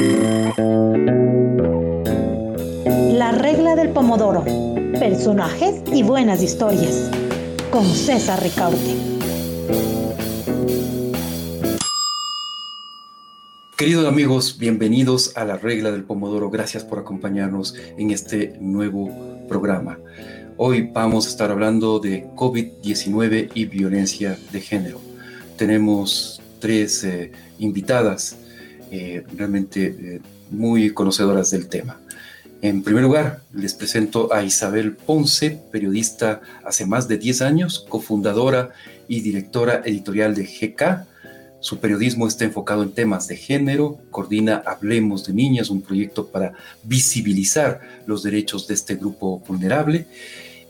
La regla del pomodoro. Personajes y buenas historias. Con César Ricaurte. Queridos amigos, bienvenidos a la regla del pomodoro. Gracias por acompañarnos en este nuevo programa. Hoy vamos a estar hablando de COVID-19 y violencia de género. Tenemos tres eh, invitadas eh, realmente eh, muy conocedoras del tema. En primer lugar, les presento a Isabel Ponce, periodista hace más de 10 años, cofundadora y directora editorial de GK. Su periodismo está enfocado en temas de género, coordina Hablemos de Niñas, un proyecto para visibilizar los derechos de este grupo vulnerable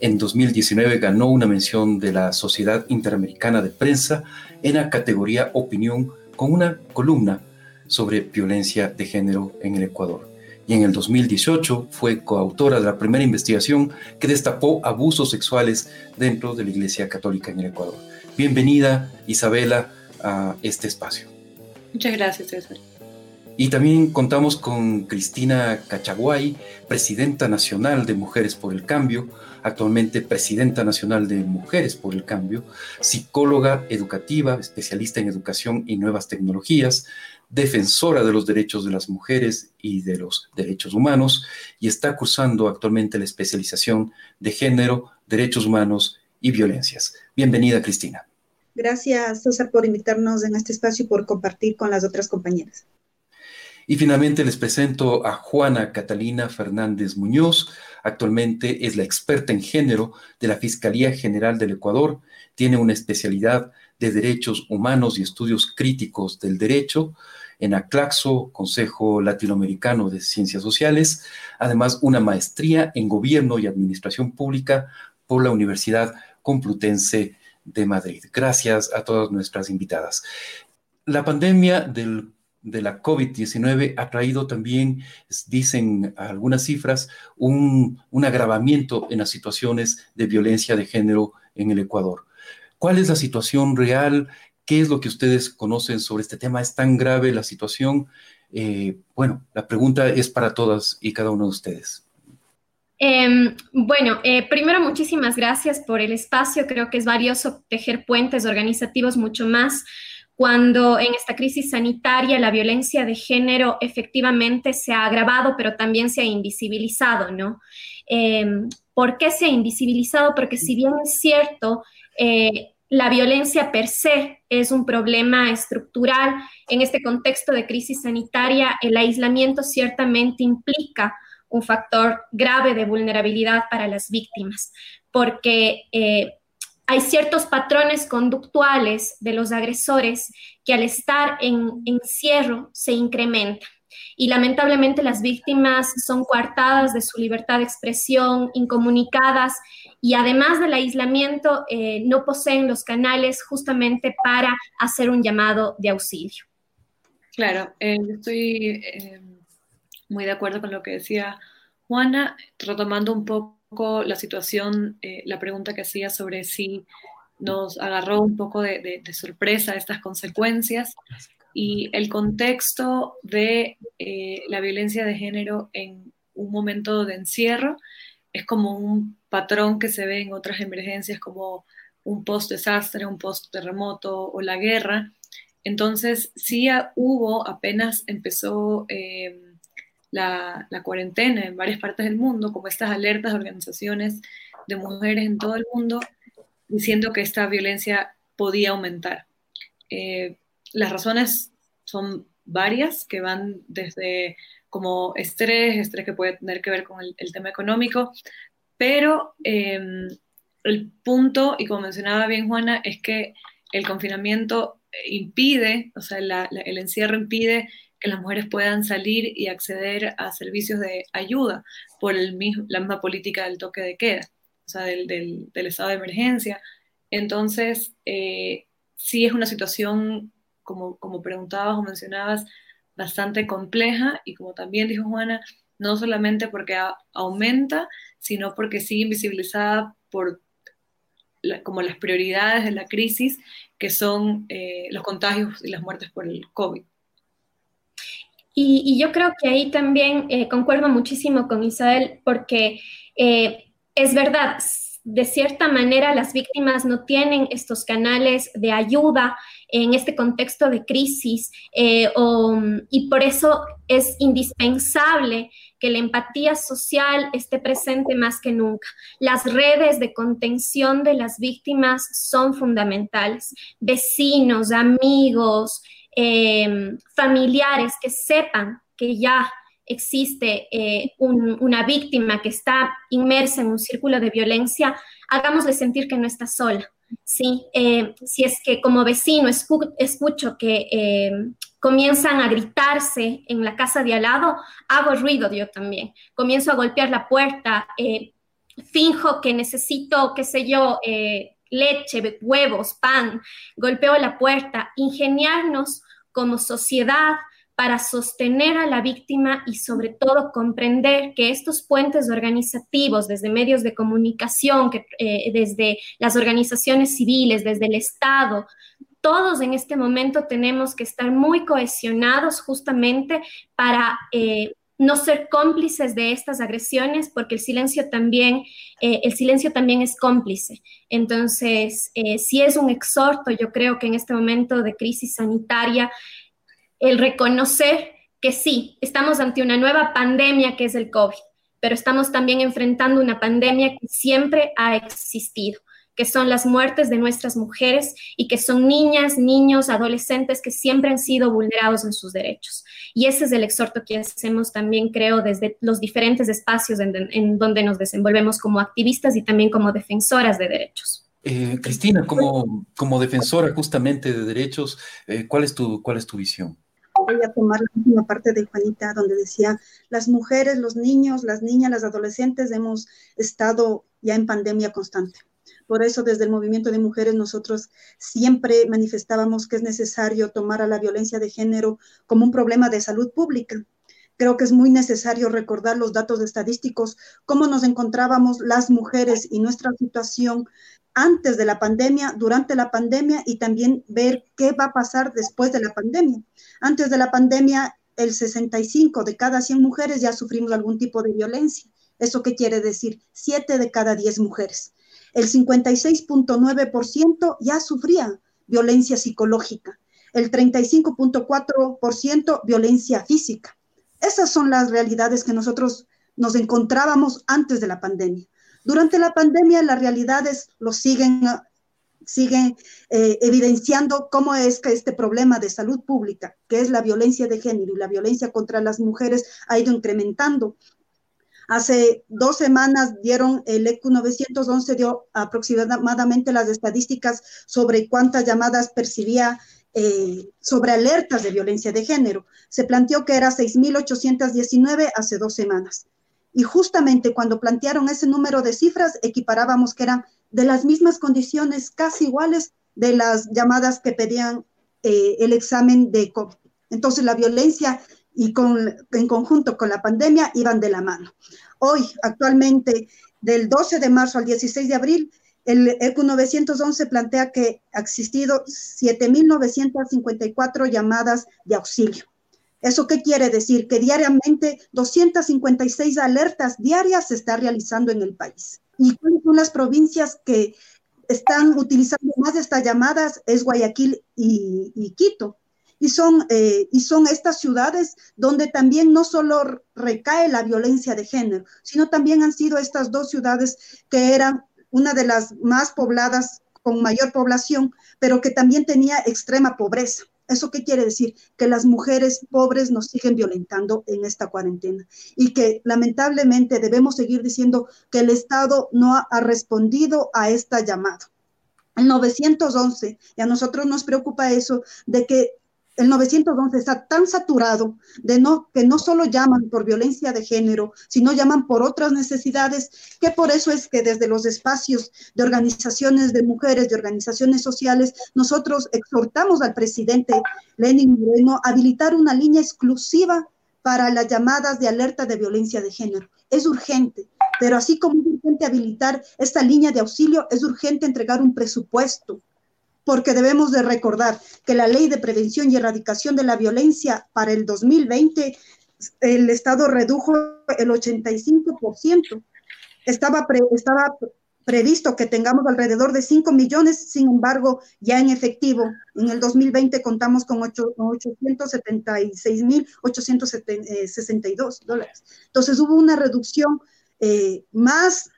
en 2019 ganó una mención de la Sociedad Interamericana de Prensa en la categoría Opinión con una columna sobre violencia de género en el Ecuador. Y en el 2018 fue coautora de la primera investigación que destapó abusos sexuales dentro de la Iglesia Católica en el Ecuador. Bienvenida, Isabela, a este espacio. Muchas gracias, César. Y también contamos con Cristina Cachaguay, presidenta nacional de Mujeres por el Cambio, actualmente presidenta nacional de Mujeres por el Cambio, psicóloga educativa, especialista en educación y nuevas tecnologías, defensora de los derechos de las mujeres y de los derechos humanos, y está cursando actualmente la especialización de género, derechos humanos y violencias. Bienvenida, Cristina. Gracias, César, por invitarnos en este espacio y por compartir con las otras compañeras. Y finalmente les presento a Juana Catalina Fernández Muñoz. Actualmente es la experta en género de la Fiscalía General del Ecuador. Tiene una especialidad de Derechos Humanos y Estudios Críticos del Derecho en ACLAXO, Consejo Latinoamericano de Ciencias Sociales. Además, una maestría en Gobierno y Administración Pública por la Universidad Complutense de Madrid. Gracias a todas nuestras invitadas. La pandemia del de la COVID-19 ha traído también, dicen algunas cifras, un, agravamiento en las situaciones de violencia de género en el Ecuador. ¿Cuál es la situación real? ¿Qué es lo que ustedes conocen sobre este tema? ¿Es tan grave la situación? Eh, bueno, la pregunta es para todas y cada uno de ustedes. Em, bueno, eh, primero muchísimas gracias por el espacio. Creo que es valioso tejer puentes organizativos mucho más cuando en esta crisis sanitaria la violencia de género efectivamente se ha agravado, pero también se ha invisibilizado, ¿no? Em, ¿Por qué se ha invisibilizado? Porque si bien es cierto, eh, la violencia per se es un problema estructural, en este contexto de crisis sanitaria, el aislamiento ciertamente implica un factor grave de vulnerabilidad para las víctimas, porque eh, hay ciertos patrones conductuales de los agresores que al estar en encierro se incrementan. Y lamentablemente las víctimas son coartadas de su libertad de expresión, incomunicadas y además del aislamiento eh, no poseen los canales justamente para hacer un llamado de auxilio. Claro, eh, estoy eh, muy de acuerdo con lo que decía Juana, retomando un poco la situación, la pregunta que hacía sobre si nos agarró un poco de, sorpresa estas consecuencias y el contexto de la violencia de género en un momento de encierro es como un patrón que se ve en otras emergencias como un post-desastre, un post-terremoto o la guerra. Entonces, sí hubo, apenas empezó eh, la, cuarentena en varias partes del mundo, como estas alertas de organizaciones de mujeres en todo el mundo, diciendo que esta violencia podía aumentar. Eh, las razones son varias, que van desde como estrés, estrés que puede tener que ver con el, tema económico, pero em, el punto, y como mencionaba bien Juana, es que el confinamiento impide, o sea, el encierro impide que las mujeres puedan salir y acceder a servicios de ayuda por la misma política del toque de queda, o sea, del, del, estado de emergencia. Entonces, eh, sí es una situación, como, como preguntabas o mencionabas, bastante compleja y como también dijo Juana, no solamente porque aumenta, sino porque sigue invisibilizada por como las prioridades de la crisis, que son eh, los contagios y las muertes por el COVID. Y, yo creo que ahí también eh, concuerdo muchísimo con Isabel porque eh, es verdad, de cierta manera las víctimas no tienen estos canales de ayuda en este contexto de crisis eh, y por eso es indispensable que la empatía social esté presente más que nunca. Las redes de contención de las víctimas son fundamentales. Vecinos, amigos, em, familiares que sepan que ya existe eh, una víctima que está inmersa en un círculo de violencia, hagámosle sentir que no está sola. ¿sí? Eh, si es que como vecino escucho que eh, comienzan a gritarse en la casa de al lado, hago ruido yo también. Comienzo a golpear la puerta, finjo que necesito, qué sé yo, leche, huevos, pan, golpeo la puerta, ingeniarnos como sociedad para sostener a la víctima y sobre todo comprender que estos puentes organizativos, desde medios de comunicación, que, eh, desde las organizaciones civiles, desde el Estado, todos en este momento tenemos que estar muy cohesionados justamente para eh, no ser cómplices de estas agresiones, porque el silencio también, eh, el silencio también es cómplice. Entonces, si es un exhorto, yo creo que en este momento de crisis sanitaria, el reconocer que sí, estamos ante una nueva pandemia que es el COVID, pero estamos también enfrentando una pandemia que siempre ha existido, que son las muertes de nuestras mujeres y que son niñas, niños, adolescentes que siempre han sido vulnerados en sus derechos. Y ese es el exhorto que hacemos también, creo, desde los diferentes espacios en, donde nos desenvolvemos como activistas y también como defensoras de derechos. Eh, Cristina, como, como defensora justamente de derechos, eh, ¿cuál, es tu, ¿cuál es tu visión? Voy a tomar la última parte de Juanita, donde decía, las mujeres, los niños, las niñas, las adolescentes hemos estado ya en pandemia constante. Por eso desde el movimiento de mujeres nosotros siempre manifestábamos que es necesario tomar a la violencia de género como un problema de salud pública. Creo que es muy necesario recordar los datos estadísticos, cómo nos encontrábamos las mujeres y nuestra situación antes de la pandemia, durante la pandemia y también ver qué va a pasar después de la pandemia. Antes de la pandemia, el 65 de cada 100 mujeres ya sufrimos algún tipo de violencia. ¿Eso qué quiere decir? 7 de cada 10 mujeres. El 56.9% ya sufría violencia psicológica. El 35.4% violencia física. Esas son las realidades que nosotros nos encontrábamos antes de la pandemia. Durante la pandemia las realidades lo siguen, siguen eh, evidenciando cómo es que este problema de salud pública, que es la violencia de género y la violencia contra las mujeres, ha ido incrementando. Hace dos semanas dieron el ECU 911, dio aproximadamente las estadísticas sobre cuántas llamadas percibía eh, sobre alertas de violencia de género. Se planteó que era 6.819 hace dos semanas. Y justamente cuando plantearon ese número de cifras, equiparábamos que eran de las mismas condiciones, casi iguales de las llamadas que pedían eh, el examen de COVID. Entonces la violencia y con, en conjunto con la pandemia iban de la mano. Hoy, actualmente, del 12 de marzo al 16 de abril, el ECU 911 plantea que ha existido 7.954 llamadas de auxilio. ¿Eso qué quiere decir? Que diariamente 256 alertas diarias se está realizando en el país. ¿Y cuáles son las provincias que están utilizando más estas llamadas? Es Guayaquil y, Quito. Y son, eh, y son estas ciudades donde también no solo recae la violencia de género, sino también han sido estas dos ciudades que eran una de las más pobladas con mayor población, pero que también tenía extrema pobreza. ¿Eso qué quiere decir? Que las mujeres pobres nos siguen violentando en esta cuarentena y que lamentablemente debemos seguir diciendo que el Estado no ha, respondido a esta llamada. El 911, y a nosotros nos preocupa eso, de que el 911 está tan saturado de no, que no solo llaman por violencia de género, sino llaman por otras necesidades, que por eso es que desde los espacios de organizaciones de mujeres, de organizaciones sociales, nosotros exhortamos al presidente Lenin Moreno a habilitar una línea exclusiva para las llamadas de alerta de violencia de género. Es urgente, pero así como es urgente habilitar esta línea de auxilio, es urgente entregar un presupuesto porque debemos de recordar que la ley de prevención y erradicación de la violencia para el 2020, el Estado redujo el 85%. Estaba, estaba previsto que tengamos alrededor de 5 millones, sin embargo, ya en efectivo, en el 2020 contamos con 876.862 dólares. Entonces hubo una reducción eh, más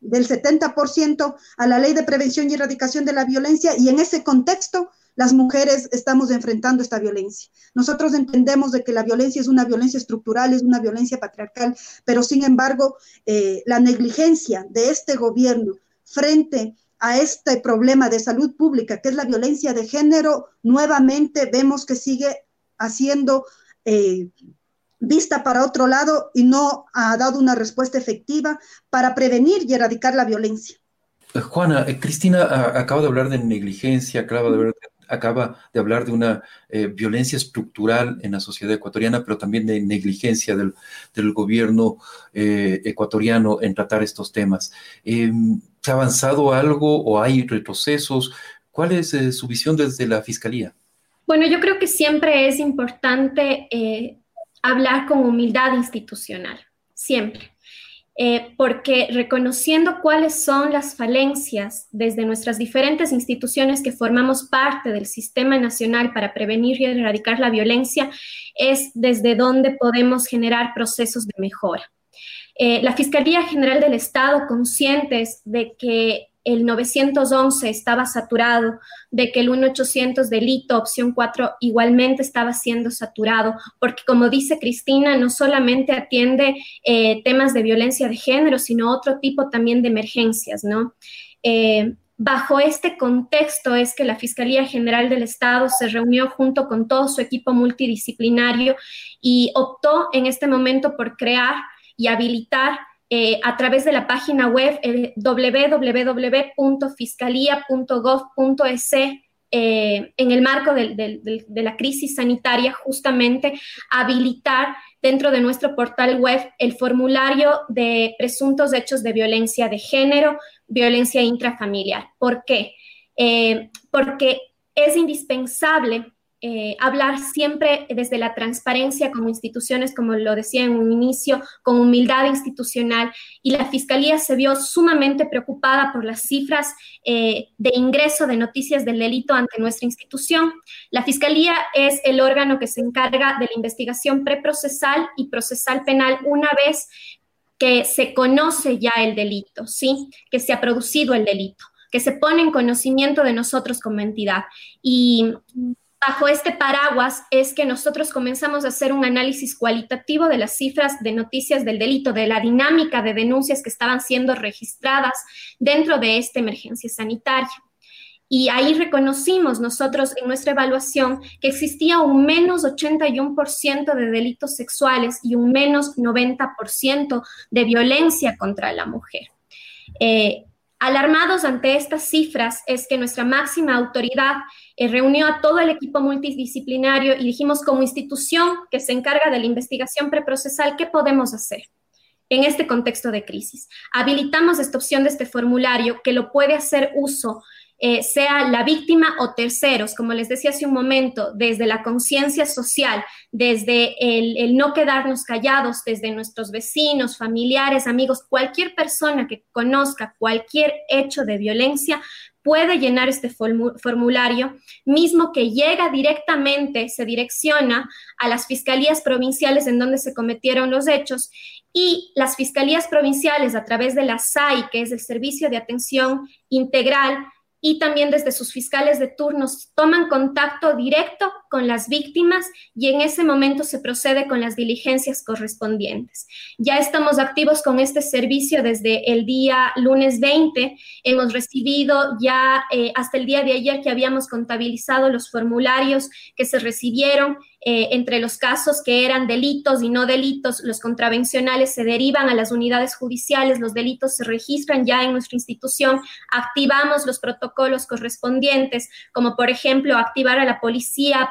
del 70% a la ley de prevención y erradicación de la violencia y en ese contexto las mujeres estamos enfrentando esta violencia. Nosotros entendemos de que la violencia es una violencia estructural, es una violencia patriarcal, pero sin embargo, eh, la negligencia de este gobierno frente a este problema de salud pública, que es la violencia de género, nuevamente vemos que sigue haciendo eh, vista para otro lado y no ha dado una respuesta efectiva para prevenir y erradicar la violencia. Juana, eh, Cristina acaba de hablar de negligencia, acaba de hablar de acaba de hablar de una eh, violencia estructural en la sociedad ecuatoriana, pero también de negligencia del, gobierno eh, ecuatoriano en tratar estos temas. Em, ¿Se ha avanzado algo o hay retrocesos? ¿Cuál es eh, su visión desde la Fiscalía? Bueno, yo creo que siempre es importante hablar con humildad institucional, siempre. Eh, porque reconociendo cuáles son las falencias desde nuestras diferentes instituciones que formamos parte del Sistema Nacional para prevenir y erradicar la violencia, es desde donde podemos generar procesos de mejora. Eh, la Fiscalía General del Estado, conscientes de que el 911 estaba saturado, de que el 1800 delito, opción 4, igualmente estaba siendo saturado, porque como dice Cristina, no solamente atiende eh, temas de violencia de género, sino otro tipo también de emergencias, ¿no? Eh, bajo este contexto es que la Fiscalía General del Estado se reunió junto con todo su equipo multidisciplinario y optó en este momento por crear y habilitar eh, a través de la página web eh, www.fiscalía.gov.es eh, en el marco de, la crisis sanitaria, justamente habilitar dentro de nuestro portal web el formulario de presuntos hechos de violencia de género, violencia intrafamiliar. ¿Por qué? porque es indispensable eh, hablar siempre desde la transparencia como instituciones, como lo decía en un inicio, con humildad institucional. Y la Fiscalía se vio sumamente preocupada por las cifras eh, de ingreso de noticias del delito ante nuestra institución. La Fiscalía es el órgano que se encarga de la investigación preprocesal y procesal penal una vez que se conoce ya el delito, ¿sí? Que se ha producido el delito que se pone en conocimiento de nosotros como entidad. Y bajo este paraguas es que nosotros comenzamos a hacer un análisis cualitativo de las cifras de noticias del delito, de la dinámica de denuncias que estaban siendo registradas dentro de esta emergencia sanitaria. Y ahí reconocimos nosotros en nuestra evaluación que existía un menos 81% de delitos sexuales y un menos 90% de violencia contra la mujer. Eh, Alarmados ante estas cifras es que nuestra máxima autoridad eh, reunió a todo el equipo multidisciplinario y dijimos como institución que se encarga de la investigación preprocesal, ¿qué podemos hacer? En este contexto de crisis, habilitamos esta opción de este formulario que lo puede hacer uso eh, sea la víctima o terceros, como les decía hace un momento, desde la conciencia social, desde el, no quedarnos callados, desde nuestros vecinos, familiares, amigos, cualquier persona que conozca cualquier hecho de violencia puede llenar este formulario, mismo que llega directamente, se direcciona a las fiscalías provinciales en donde se cometieron los hechos y las fiscalías provinciales a través de la SAI, que es el Servicio de Atención Integral, y también desde sus fiscales de turnos toman contacto directo con las víctimas y en ese momento se procede con las diligencias correspondientes. Ya estamos activos con este servicio desde el día lunes 20. Hemos recibido ya eh, hasta el día de ayer que habíamos contabilizado los formularios que se recibieron eh, entre los casos que eran delitos y no delitos, los contravencionales se derivan a las unidades judiciales, los delitos se registran ya en nuestra institución, activamos los protocolos correspondientes, como por ejemplo activar a la policía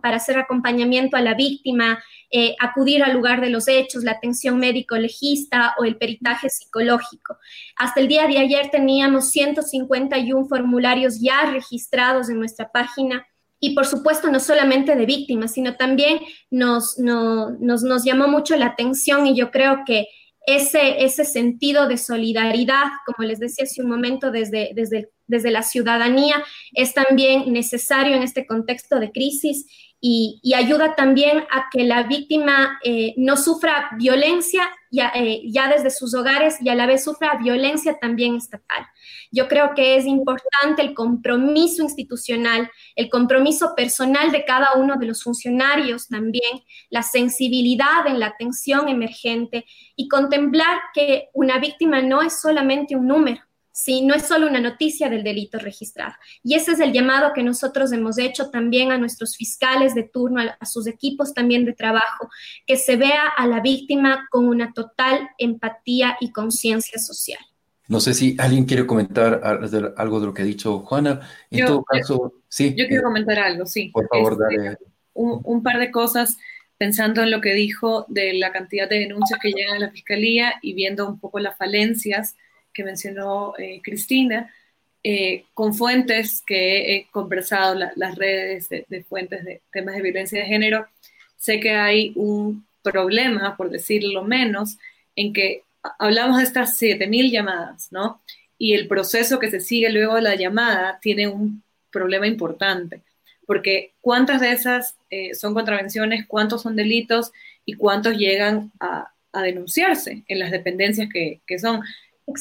para, hacer acompañamiento a la víctima, eh, acudir al lugar de los hechos, la atención médico-legista o el peritaje psicológico. Hasta el día de ayer teníamos 151 formularios ya registrados en nuestra página y por supuesto no solamente de víctimas, sino también nos, nos, nos llamó mucho la atención y yo creo que ese, sentido de solidaridad, como les decía hace un momento, desde, desde, desde la ciudadanía, es también necesario en este contexto de crisis y, ayuda también a que la víctima eh, no sufra violencia eh, ya, desde sus hogares y a la vez sufra violencia también estatal. Yo creo que es importante el compromiso institucional, el compromiso personal de cada uno de los funcionarios también, la sensibilidad en la atención emergente y contemplar que una víctima no es solamente un número, ¿sí? No es solo una noticia del delito registrado. Y ese es el llamado que nosotros hemos hecho también a nuestros fiscales de turno, a, sus equipos también de trabajo, que se vea a la víctima con una total empatía y conciencia social. No sé si alguien quiere comentar algo de lo que ha dicho Juana. En todo caso, sí. Yo quiero comentar algo, sí. Por favor, este, dale. Un, un, par de cosas pensando en lo que dijo de la cantidad de denuncias que llegan a la fiscalía y viendo un poco las falencias que mencionó eh, Cristina, eh, con fuentes que he conversado, las redes de, fuentes de temas de violencia de género, sé que hay un problema, por decirlo menos, en que hablamos de estas 7.000 llamadas, ¿no? Y el proceso que se sigue luego de la llamada tiene un problema importante, porque cuántas de esas eh, son contravenciones, cuántos son delitos y cuántos llegan a, denunciarse en las dependencias que, que son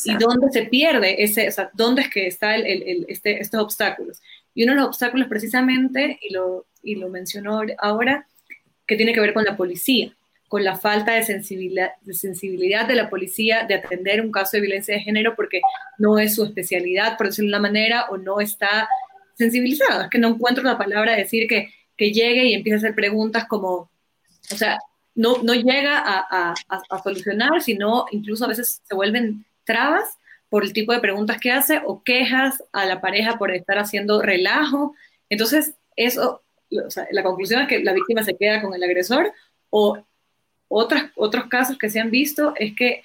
y dónde se pierde ese, o sea, dónde es que está el, el, este, estos obstáculos. Y uno de los obstáculos precisamente, y lo, y lo mencionó ahora, que tiene que ver con la policía, con la falta de sensibilidad, de sensibilidad de la policía de atender un caso de violencia de género porque no es su especialidad, por decirlo de una manera, o no está sensibilizado. Es que no encuentro la palabra de decir que, que llegue y empiece a hacer preguntas como, o sea, no, no llega a, a, a, solucionar, sino incluso a veces se vuelven trabas por el tipo de preguntas que hace o quejas a la pareja por estar haciendo relajo. Entonces, eso, la conclusión es que la víctima se queda con el agresor o otras, otros casos que se han visto es que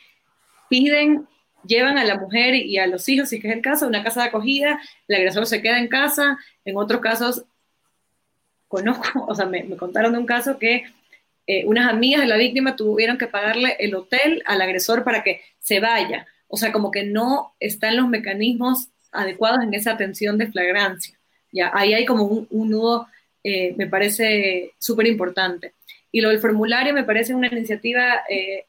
piden, llevan a la mujer y a los hijos, si es el caso, una casa de acogida, el agresor se queda en casa, en otros casos, conozco, o sea, me, contaron de un caso que eh, unas amigas de la víctima tuvieron que pagarle el hotel al agresor para que se vaya o sea, como que no están los mecanismos adecuados en esa atención de flagrancia. Ya, ahí hay como un, nudo, eh, me parece súper importante. Y lo del formulario me parece una iniciativa eh,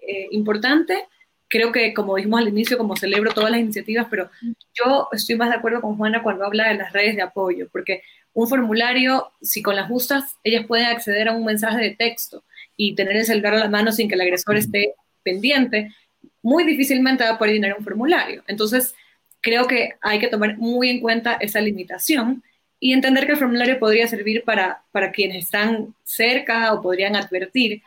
eh, importante. Creo que, como dijimos al inicio, como celebro todas las iniciativas, pero yo estoy más de acuerdo con Juana cuando habla de las redes de apoyo, porque un formulario, si con las justas, ellas pueden acceder a un mensaje de texto y tener el celular a la mano sin que el agresor esté pendiente, muy difícilmente va a poder llenar un formulario. Entonces, creo que hay que tomar muy en cuenta esa limitación y entender que el formulario podría servir para, para quienes están cerca o podrían advertir,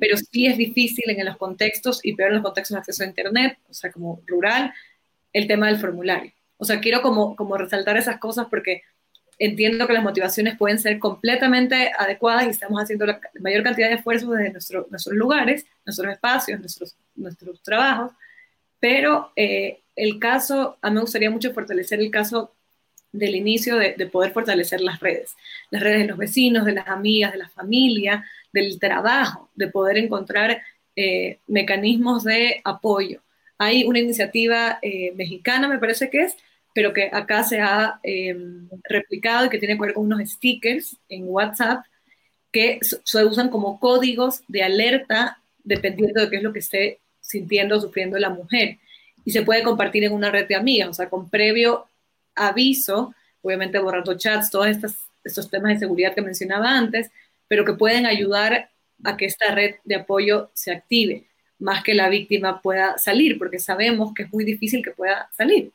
pero sí es difícil en los contextos y peor en los contextos de acceso a Internet, o sea, como rural, el tema del formulario. O sea, quiero como, como resaltar esas cosas porque entiendo que las motivaciones pueden ser completamente adecuadas y estamos haciendo la mayor cantidad de esfuerzos desde nuestros lugares, nuestros espacios, nuestros, nuestros trabajos, pero eh, el caso, a mí me gustaría mucho fortalecer el caso del inicio de, poder fortalecer las redes, las redes de los vecinos, de las amigas, de la familia, del trabajo, de poder encontrar eh, mecanismos de apoyo. Hay una iniciativa eh, mexicana, me parece que es, pero que acá se ha em, replicado y que tiene que ver con unos stickers en WhatsApp que se usan como códigos de alerta dependiendo de qué es lo que esté sintiendo o sufriendo la mujer. Y se puede compartir en una red de amigas, o sea, con previo aviso, obviamente borrando chats, todos estos, estos temas de seguridad que mencionaba antes, pero que pueden ayudar a que esta red de apoyo se active, más que la víctima pueda salir, porque sabemos que es muy difícil que pueda salir.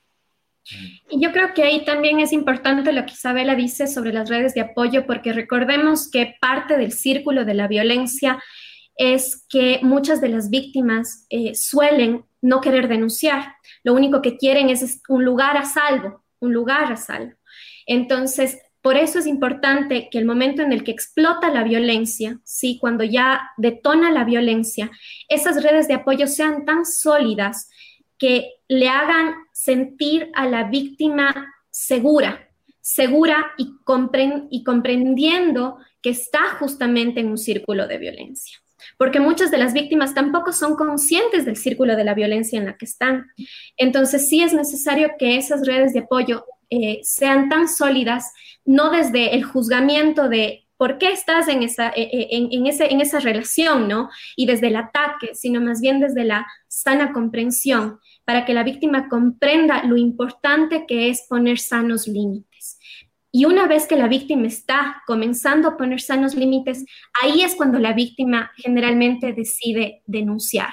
Y yo creo que ahí también es importante lo que Isabela dice sobre las redes de apoyo, porque recordemos que parte del círculo de la violencia es que muchas de las víctimas eh, suelen no querer denunciar. Lo único que quieren es un lugar a salvo, un lugar a salvo. Entonces, Por eso es importante que el momento en el que explota la violencia, ¿sí? cuando ya detona la violencia, esas redes de apoyo sean tan sólidas que le hagan sentir a la víctima segura, segura y, y comprendiendo que está justamente en un círculo de violencia porque muchas de las víctimas tampoco son conscientes del círculo de la violencia en la que están. Entonces sí es necesario que esas redes de apoyo eh, sean tan sólidas, no desde el juzgamiento de por qué estás en esa, eh, eh, en, ese, en esa relación, ¿no? Y desde el ataque, sino más bien desde la sana comprensión, para que la víctima comprenda lo importante que es poner sanos límites. Y una vez que la víctima está comenzando a poner sanos límites, ahí es cuando la víctima generalmente decide denunciar.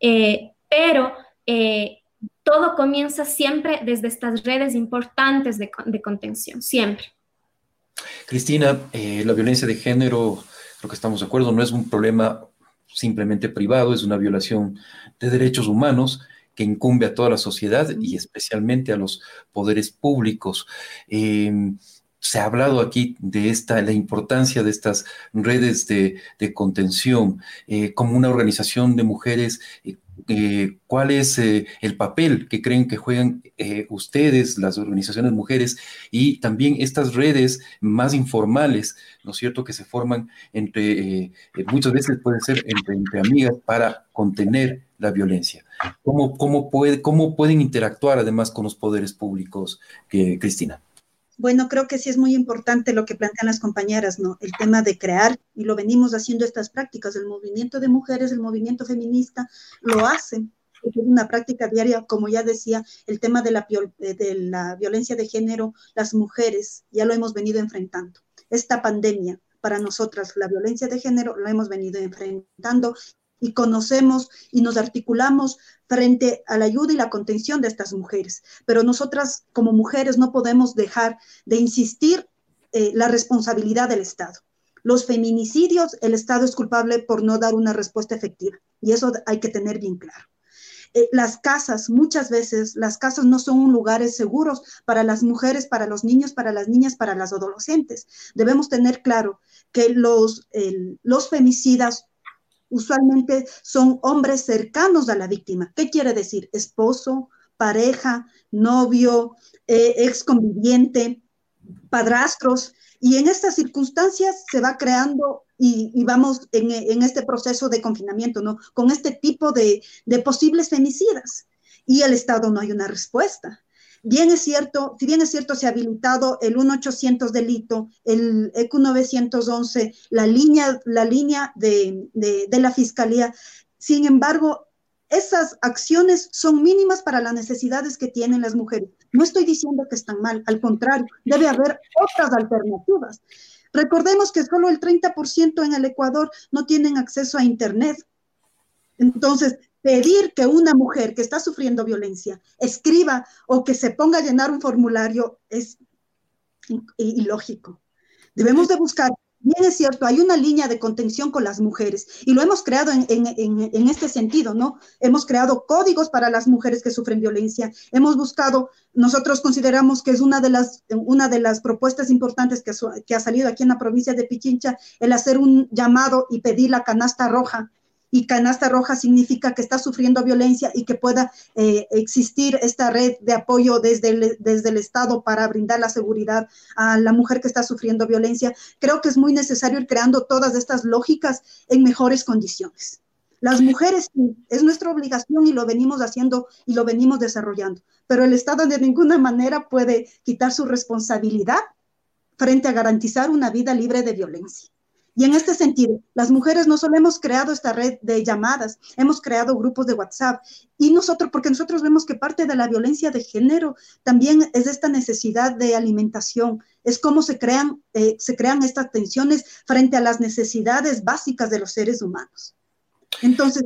Eh, pero eh, todo comienza siempre desde estas redes importantes de, contención, siempre. Cristina, eh, la violencia de género, creo que estamos de acuerdo, no es un problema simplemente privado, es una violación de derechos humanos que incumbe a toda la sociedad y especialmente a los poderes públicos. Em, se ha hablado aquí de esta, la importancia de estas redes de, contención eh, como una organización de mujeres. Eh, eh, ¿Cuál es el papel que creen que juegan ustedes, las organizaciones mujeres, y también estas redes más informales, ¿no es cierto?, que se forman entre, muchas veces pueden ser entre, entre amigas para contener la violencia. ¿Cómo, cómo, puede, ¿Cómo pueden interactuar además con los poderes públicos, que, Cristina? Bueno, creo que sí es muy importante lo que plantean las compañeras, ¿no? El tema de crear, y lo venimos haciendo estas prácticas, el movimiento de mujeres, el movimiento feminista, lo hacen. Es una práctica diaria, como ya decía, el tema de la, de la violencia de género, las mujeres, ya lo hemos venido enfrentando. Esta pandemia, para nosotras, la violencia de género, lo hemos venido enfrentando y conocemos y nos articulamos frente a la ayuda y la contención de estas mujeres. Pero nosotras como mujeres no podemos dejar de insistir eh, la responsabilidad del Estado. Los feminicidios, el Estado es culpable por no dar una respuesta efectiva y eso hay que tener bien claro. Eh, las casas, muchas veces las casas no son lugares seguros para las mujeres, para los niños, para las niñas, para las adolescentes. Debemos tener claro que los, los femicidas usualmente son hombres cercanos a la víctima. ¿Qué quiere decir? Esposo, pareja, novio, eh, ex conviviente, padrastros. Y en estas circunstancias se va creando y, vamos en, este proceso de confinamiento, ¿no? Con este tipo de, de posibles femicidas. Y el Estado no hay una respuesta. Bien es cierto, si bien es cierto, se ha habilitado el 1800 delito, el EQ 911, la línea, la línea de, de la fiscalía. Sin embargo, esas acciones son mínimas para las necesidades que tienen las mujeres. No estoy diciendo que están mal, al contrario, debe haber otras alternativas. Recordemos que solo el 30% en el Ecuador no tienen acceso a Internet. Entonces, pedir que una mujer que está sufriendo violencia escriba o que se ponga a llenar un formulario es ilógico. Debemos de buscar, bien es cierto, hay una línea de contención con las mujeres y lo hemos creado en, este sentido, ¿no? Hemos creado códigos para las mujeres que sufren violencia, hemos buscado, nosotros consideramos que es una de las, propuestas importantes que ha salido aquí en la provincia de Pichincha, el hacer un llamado y pedir la canasta roja y canasta roja significa que está sufriendo violencia y que pueda eh, existir esta red de apoyo desde el, desde el Estado para brindar la seguridad a la mujer que está sufriendo violencia. Creo que es muy necesario ir creando todas estas lógicas en mejores condiciones. Las mujeres es nuestra obligación y lo venimos haciendo y lo venimos desarrollando, pero el Estado de ninguna manera puede quitar su responsabilidad frente a garantizar una vida libre de violencia. Y en este sentido, las mujeres no solo hemos creado esta red de llamadas, hemos creado grupos de WhatsApp y nosotros, porque nosotros vemos que parte de la violencia de género también es esta necesidad de alimentación, es cómo se crean, eh, se crean estas tensiones frente a las necesidades básicas de los seres humanos. Entonces,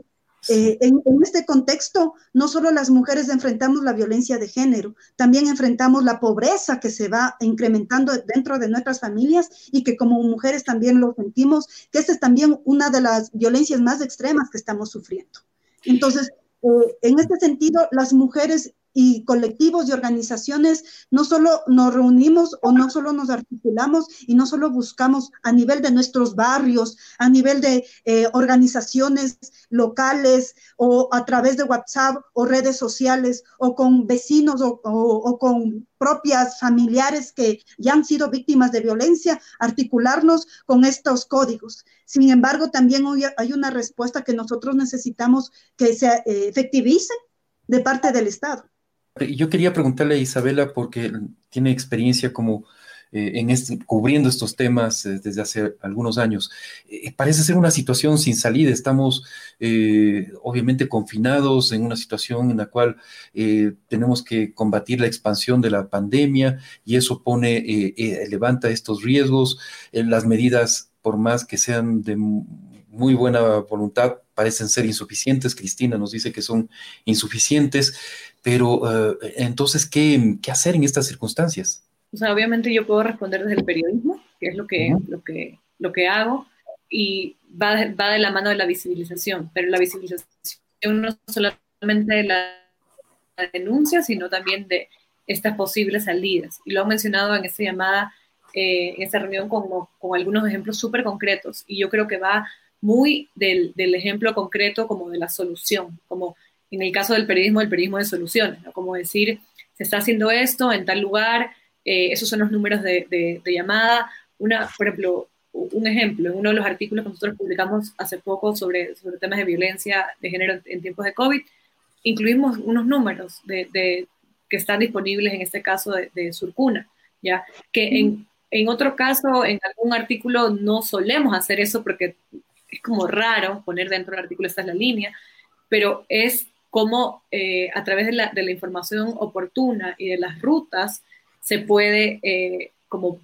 eh, en, este contexto, no solo las mujeres enfrentamos la violencia de género, también enfrentamos la pobreza que se va incrementando dentro de nuestras familias y que como mujeres también lo sentimos, que esta es también una de las violencias más extremas que estamos sufriendo. Entonces, eh, en este sentido, las mujeres y colectivos y organizaciones no solo nos reunimos o no solo nos articulamos y no solo buscamos a nivel de nuestros barrios, a nivel de eh, organizaciones locales o a través de WhatsApp o redes sociales o con vecinos o, o con propias familiares que ya han sido víctimas de violencia, articularnos con estos códigos. Sin embargo, también hay una respuesta que nosotros necesitamos que se eh, efectivice de parte del Estado. Yo quería preguntarle a Isabela, porque tiene experiencia como eh, en este, cubriendo estos temas eh, desde hace algunos años. Eh, parece ser una situación sin salida. Estamos obviamente confinados en una situación en la cual tenemos que combatir la expansión de la pandemia y eso pone, levanta estos riesgos. las medidas, por más que sean de muy buena voluntad, parecen ser insuficientes. Cristina nos dice que son insuficientes. Pero eh, entonces, ¿qué, ¿qué, hacer en estas circunstancias? O sea, obviamente yo puedo responder desde el periodismo, que es lo que, lo que, lo que hago, y va de, va de la mano de la visibilización, pero la visibilización no solamente de la denuncia, sino también de estas posibles salidas. Y lo han mencionado en esta llamada, eh, en esta reunión, con, con algunos ejemplos súper concretos. Y yo creo que va muy del, del, ejemplo concreto como de la solución, como en el caso del periodismo, el periodismo de soluciones, ¿no? Como decir, se está haciendo esto en tal lugar, eh, esos son los números de, llamada. Una, por ejemplo, un ejemplo, en uno de los artículos que nosotros publicamos hace poco sobre, sobre temas de violencia de género en, tiempos de COVID, incluimos unos números de, que están disponibles en este caso de, Surcuna, ¿ya? Que en, en otro caso, en algún artículo no solemos hacer eso porque es como raro poner dentro del artículo, esta es la línea, pero es cómo eh, a través de la, información oportuna y de las rutas se puede eh, como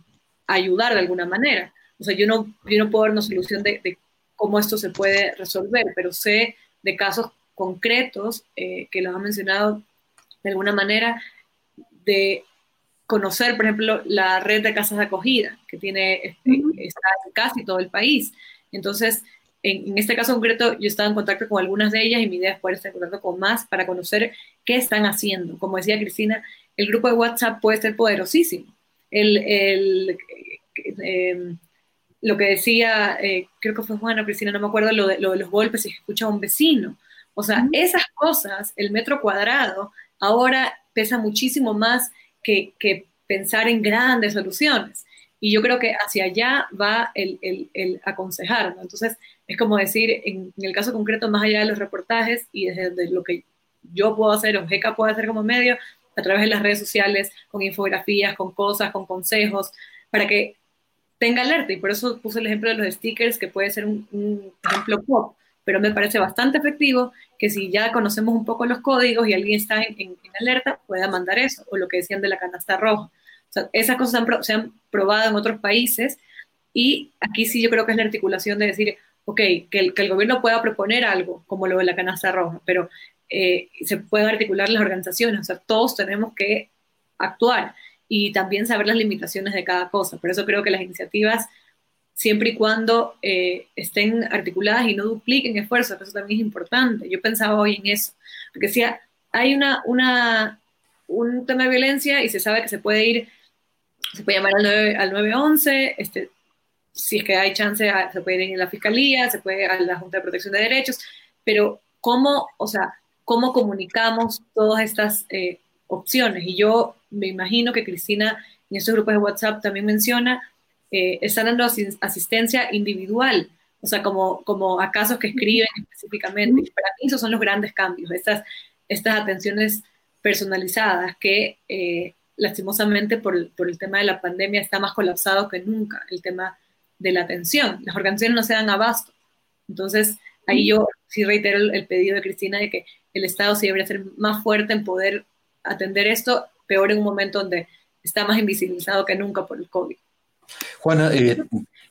ayudar de alguna manera. O sea, yo no, yo no puedo dar una solución de, cómo esto se puede resolver, pero sé de casos concretos eh, que los ha mencionado de alguna manera de conocer, por ejemplo, la red de casas de acogida que tiene este, está en casi todo el país. Entonces, en, este caso concreto, yo estaba en contacto con algunas de ellas y mi idea es poder estar en contacto con más para conocer qué están haciendo. Como decía Cristina, el grupo de WhatsApp puede ser poderosísimo. El, em, lo que decía, eh, creo que fue Juana Cristina, no me acuerdo, lo de, los golpes y escucha a un vecino. O sea, esas cosas, el metro cuadrado, ahora pesa muchísimo más que, que pensar en grandes soluciones. Y yo creo que hacia allá va el, el, el aconsejar. ¿no? Entonces, es como decir, en, el caso concreto, más allá de los reportajes y desde lo que yo puedo hacer o GECA puede hacer como medio, a través de las redes sociales, con infografías, con cosas, con consejos, para que tenga alerta. Y por eso puse el ejemplo de los stickers, que puede ser un, ejemplo pop, pero me parece bastante efectivo que si ya conocemos un poco los códigos y alguien está en, alerta, pueda mandar eso, o lo que decían de la canasta roja. Esas cosas se han probado en otros países y aquí sí yo creo que es la articulación de decir, ok, que el, que el gobierno pueda proponer algo, como lo de la canasta roja, pero eh, se pueden articular las organizaciones, o sea, todos tenemos que actuar y también saber las limitaciones de cada cosa. Por eso creo que las iniciativas, siempre y cuando eh, estén articuladas y no dupliquen esfuerzos, eso también es importante. Yo pensaba hoy en eso, porque si hay una, una, un tema de violencia y se sabe que se puede ir, se puede llamar al, 9, al 911, este, si es que hay chance, se puede ir a la fiscalía, se puede a la Junta de Protección de Derechos, pero ¿cómo, o sea, cómo comunicamos todas estas eh, opciones? Y yo me imagino que Cristina en estos grupos de WhatsApp también menciona, eh, están dando asistencia individual, o sea, como, como a casos que escriben específicamente. Y para mí esos son los grandes cambios, estas, estas atenciones personalizadas que eh, lastimosamente por, por, el tema de la pandemia está más colapsado que nunca, el tema de la atención. Las organizaciones no se dan abasto. Entonces, ahí yo sí reitero el, pedido de Cristina de que el Estado sí debería ser más fuerte en poder atender esto, peor en un momento donde está más invisibilizado que nunca por el COVID. Juana, eh,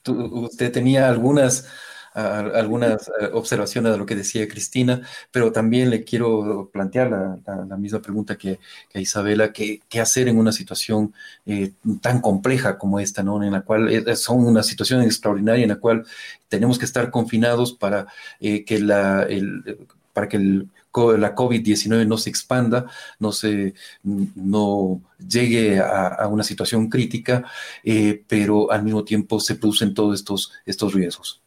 usted tenía algunas algunas eh, observaciones de lo que decía Cristina, pero también le quiero plantear la, misma pregunta que, a Isabela, ¿qué, hacer en una situación eh, tan compleja como esta, ¿no? en la cual eh, son una situación extraordinaria en la cual tenemos que estar confinados para que la, el, para que la COVID-19 no se expanda, no, se, no llegue a, una situación crítica, eh, pero al mismo tiempo se producen todos estos, estos riesgos.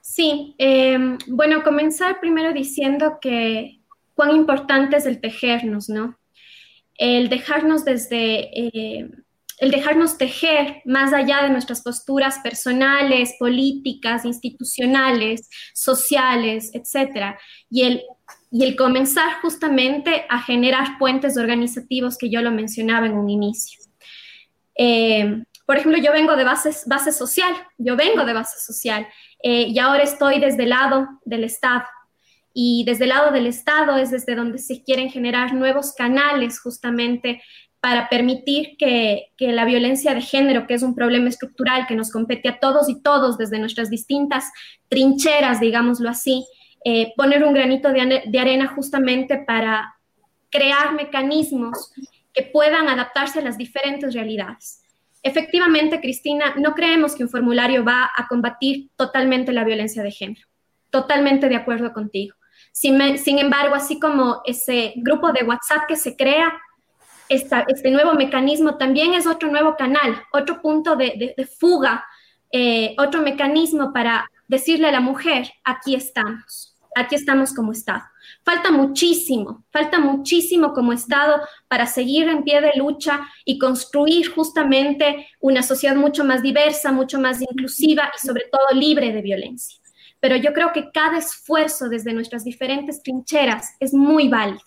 Sí, em, bueno, comenzar primero diciendo que cuán importante es el tejernos, ¿no? El dejarnos desde... Eh, el dejarnos tejer más allá de nuestras posturas personales, políticas, institucionales, sociales, etcétera, y el, y el comenzar justamente a generar puentes organizativos que yo lo mencionaba en un inicio. Eh, por ejemplo, yo vengo de base, social, yo vengo de base social eh, y ahora estoy desde el lado del Estado. Y desde el lado del Estado es desde donde se quieren generar nuevos canales justamente para permitir que, la violencia de género, que es un problema estructural que nos compete a todos y todos desde nuestras distintas trincheras, digámoslo así, eh, poner un granito de, arena justamente para crear mecanismos que puedan adaptarse a las diferentes realidades. Efectivamente, Cristina, no creemos que un formulario va a combatir totalmente la violencia de género. Totalmente de acuerdo contigo. sin embargo, así como ese grupo de WhatsApp que se crea este nuevo mecanismo también es otro nuevo canal, otro punto de, fuga, eh, otro mecanismo para decirle a la mujer, aquí estamos, aquí estamos como Estado. Falta muchísimo, falta muchísimo como Estado para seguir en pie de lucha y construir justamente una sociedad mucho más diversa, mucho más inclusiva y sobre todo libre de violencia. Pero yo creo que cada esfuerzo desde nuestras diferentes trincheras es muy válido.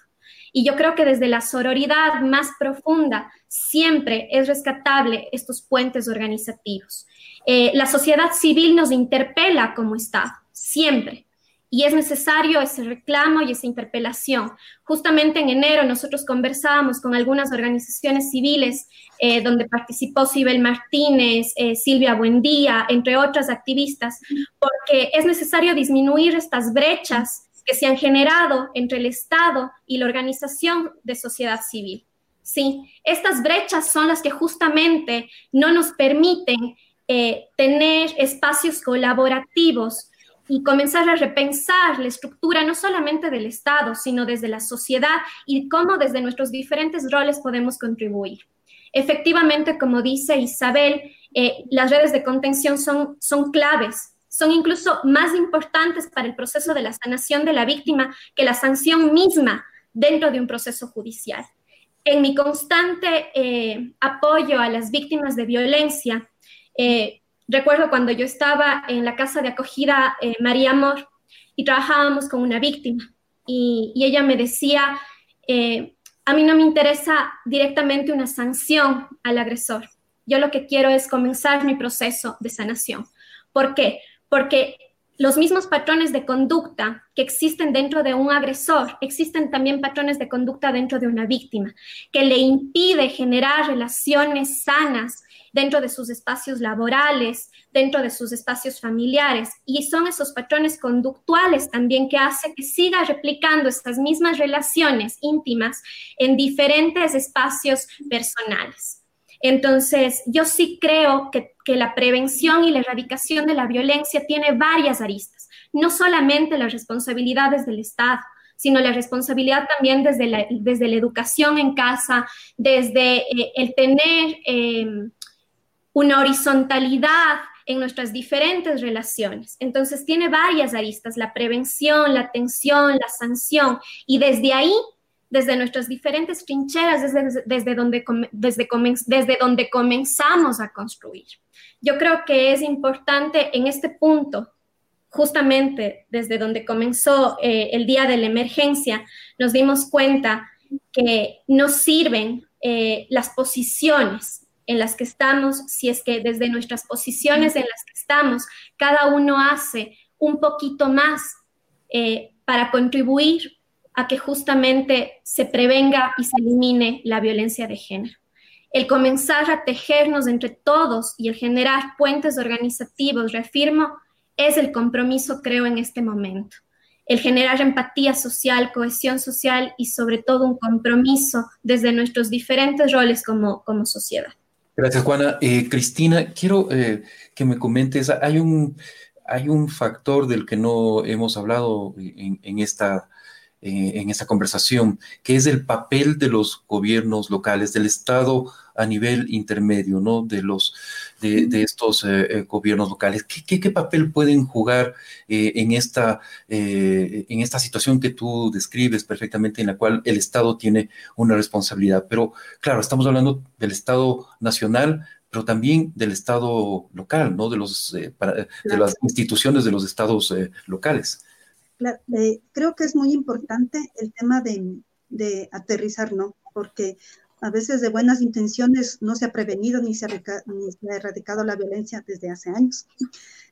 Y yo creo que desde la sororidad más profunda siempre es rescatable estos puentes organizativos. Eh, la sociedad civil nos interpela como Estado, siempre. Y es necesario ese reclamo y esa interpelación. Justamente en enero nosotros conversábamos con algunas organizaciones civiles eh, donde participó Sibel Martínez, eh, Silvia Buendía, entre otras activistas, porque es necesario disminuir estas brechas que se han generado entre el Estado y la organización de sociedad civil. Sí, estas brechas son las que justamente no nos permiten eh, tener espacios colaborativos y comenzar a repensar la estructura no solamente del Estado, sino desde la sociedad y cómo desde nuestros diferentes roles podemos contribuir. Efectivamente, como dice Isabel, eh, las redes de contención son, son claves son incluso más importantes para el proceso de la sanación de la víctima que la sanción misma dentro de un proceso judicial. En mi constante eh, apoyo a las víctimas de violencia, eh, recuerdo cuando yo estaba en la casa de acogida eh, María Amor y trabajábamos con una víctima y, ella me decía, a mí no me interesa directamente una sanción al agresor, yo lo que quiero es comenzar mi proceso de sanación. ¿Por qué? porque los mismos patrones de conducta que existen dentro de un agresor, existen también patrones de conducta dentro de una víctima, que le impide generar relaciones sanas dentro de sus espacios laborales, dentro de sus espacios familiares. Y son esos patrones conductuales también que hace que siga replicando estas mismas relaciones íntimas en diferentes espacios personales. Entonces, yo sí creo que, la prevención y la erradicación de la violencia tiene varias aristas, no solamente las responsabilidades del Estado, sino la responsabilidad también desde la, desde la educación en casa, desde eh, el tener em, una horizontalidad en nuestras diferentes relaciones. Entonces, tiene varias aristas, la prevención, la atención, la sanción, y desde ahí desde nuestras diferentes trincheras, desde, desde, donde, desde, desde donde comenzamos a construir. Yo creo que es importante en este punto, justamente desde donde comenzó eh, el día de la emergencia, nos dimos cuenta que no sirven eh, las posiciones en las que estamos, si es que desde nuestras posiciones en las que estamos, cada uno hace un poquito más eh, para contribuir a que justamente se prevenga y se elimine la violencia de género. El comenzar a tejernos entre todos y el generar puentes organizativos, reafirmo, es el compromiso, creo, en este momento. El generar empatía social, cohesión social y sobre todo un compromiso desde nuestros diferentes roles como, como sociedad. Gracias, Juana. Eh, Cristina, quiero eh, que me comentes, hay un, hay un factor del que no hemos hablado en, en esta en, esta conversación, que es el papel de los gobiernos locales, del Estado a nivel intermedio, ¿no? De los de, estos eh, eh, gobiernos locales. ¿Qué, qué, papel pueden jugar eh, en, esta, en esta situación que tú describes perfectamente, en la cual el Estado tiene una responsabilidad? Pero claro, estamos hablando del Estado nacional, pero también del Estado local, ¿no? De, los, de las instituciones de los estados locales. creo que es muy importante el tema de, de aterrizar, ¿no? Porque a veces de buenas intenciones no se ha prevenido ni se ha, erradicado la violencia desde hace años.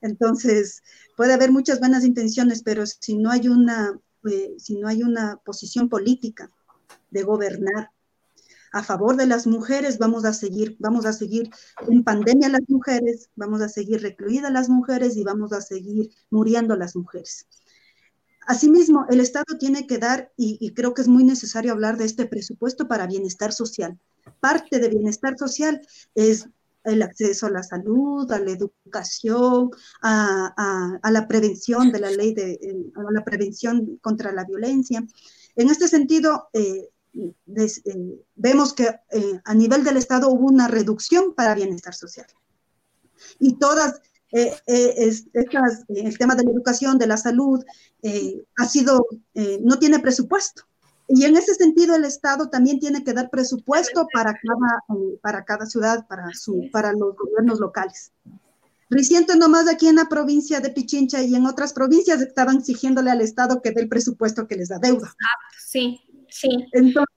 Entonces, puede haber muchas buenas intenciones, pero si no hay una, eh, si no hay una posición política de gobernar a favor de las mujeres, vamos a seguir, vamos a seguir en pandemia las mujeres, vamos a seguir recluidas las mujeres y vamos a seguir muriendo las mujeres. Asimismo, el Estado tiene que dar, y, creo que es muy necesario hablar de este presupuesto para bienestar social. Parte de bienestar social es el acceso a la salud, a la educación, a, la prevención de la ley de a la prevención contra la violencia. En este sentido, eh, eh, vemos que eh, a nivel del Estado hubo una reducción para bienestar social. Y todas eh, eh, el tema de la educación, de la salud, eh, ha sido, no tiene presupuesto. Y en ese sentido el Estado también tiene que dar presupuesto para cada, para cada ciudad, para, su, para los gobiernos locales. Reciente nomás aquí en la provincia de Pichincha y en otras provincias estaban exigiéndole al Estado que dé el presupuesto que les da deuda. Sí, sí. Entonces,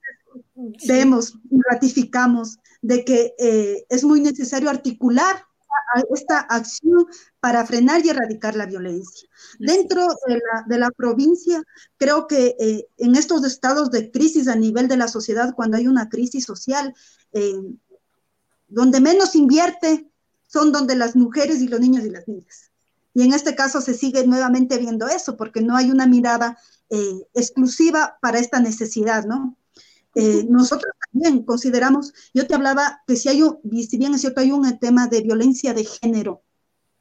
vemos y ratificamos de que es muy necesario articular esta acción para frenar y erradicar la violencia. Dentro de la, provincia, creo que eh, en estos estados de crisis a nivel de la sociedad, cuando hay una crisis social, eh, donde menos invierte son donde las mujeres y los niños y las niñas. Y en este caso se sigue nuevamente viendo eso, porque no hay una mirada eh, exclusiva para esta necesidad, ¿no? Eh, nosotros también consideramos, yo te hablaba que si hay un, si bien es cierto, hay un tema de violencia de género,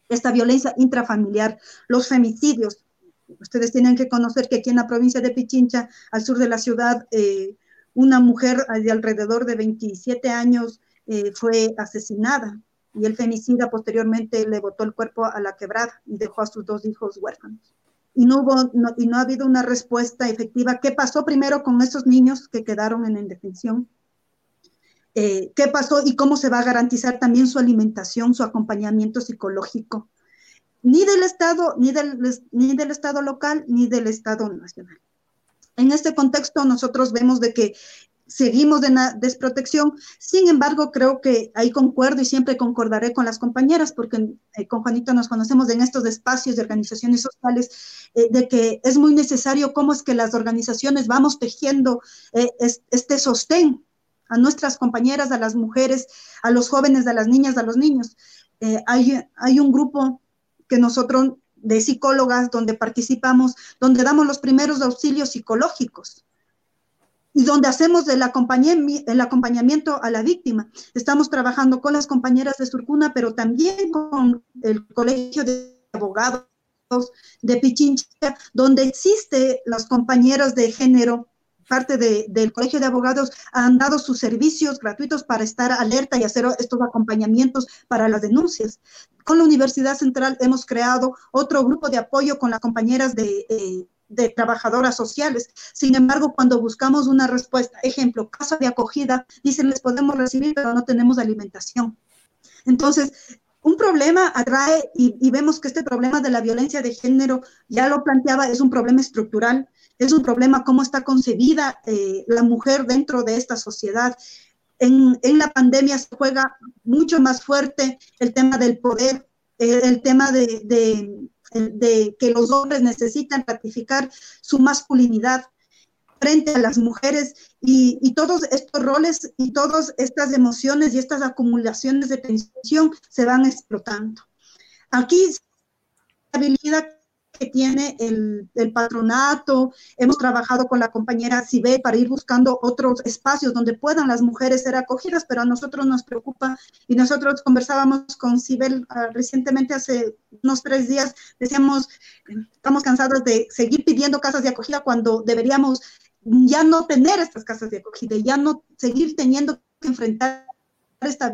esta violencia intrafamiliar, los femicidios. Ustedes tienen que conocer que aquí en la provincia de Pichincha, al sur de la ciudad, eh, una mujer de alrededor de 27 años eh, fue asesinada y el femicida posteriormente le botó el cuerpo a la quebrada y dejó a sus dos hijos huérfanos y no hubo y no ha habido una respuesta efectiva. ¿Qué pasó primero con esos niños que quedaron en indefensión? Eh, ¿Qué pasó y cómo se va a garantizar también su alimentación, su acompañamiento psicológico? Ni del Estado, ni del, ni del Estado local, ni del Estado nacional. En este contexto, nosotros vemos de que seguimos en la desprotección. Sin embargo, creo que ahí concuerdo y siempre concordaré con las compañeras, porque eh, con Juanito nos conocemos en estos espacios de organizaciones sociales, eh, de que es muy necesario cómo es que las organizaciones vamos tejiendo eh, este sostén a nuestras compañeras, a las mujeres, a los jóvenes, a las niñas, a los niños. hay, hay un grupo que nosotros de psicólogas donde participamos, donde damos los primeros auxilios psicológicos y donde hacemos el acompañamiento, a la víctima. Estamos trabajando con las compañeras de Surcuna, pero también con el Colegio de Abogados de Pichincha, donde existe los compañeros de género parte del Colegio de Abogados han dado sus servicios gratuitos para estar alerta y hacer estos acompañamientos para las denuncias. Con la Universidad Central hemos creado otro grupo de apoyo con las compañeras de, eh, de trabajadoras sociales. Sin embargo, cuando buscamos una respuesta, ejemplo, casa de acogida, dicen les podemos recibir, pero no tenemos alimentación. Entonces, un problema atrae y, vemos que este problema de la violencia de género, ya lo planteaba, es un problema estructural, es un problema cómo está concebida eh, la mujer dentro de esta sociedad. En, la pandemia se juega mucho más fuerte el tema del poder, el, tema de, de que los hombres necesitan ratificar su masculinidad frente a las mujeres y, todos estos roles y todas estas emociones y estas acumulaciones de tensión se van explotando. Aquí habilidad que tiene el, patronato. Hemos trabajado con la compañera Cibé para ir buscando otros espacios donde puedan las mujeres ser acogidas, pero a nosotros nos preocupa y nosotros conversábamos con Cibel ah, recientemente hace unos tres días, decíamos, estamos cansados de seguir pidiendo casas de acogida cuando deberíamos ya no tener estas casas de acogida, ya no seguir teniendo que enfrentar esta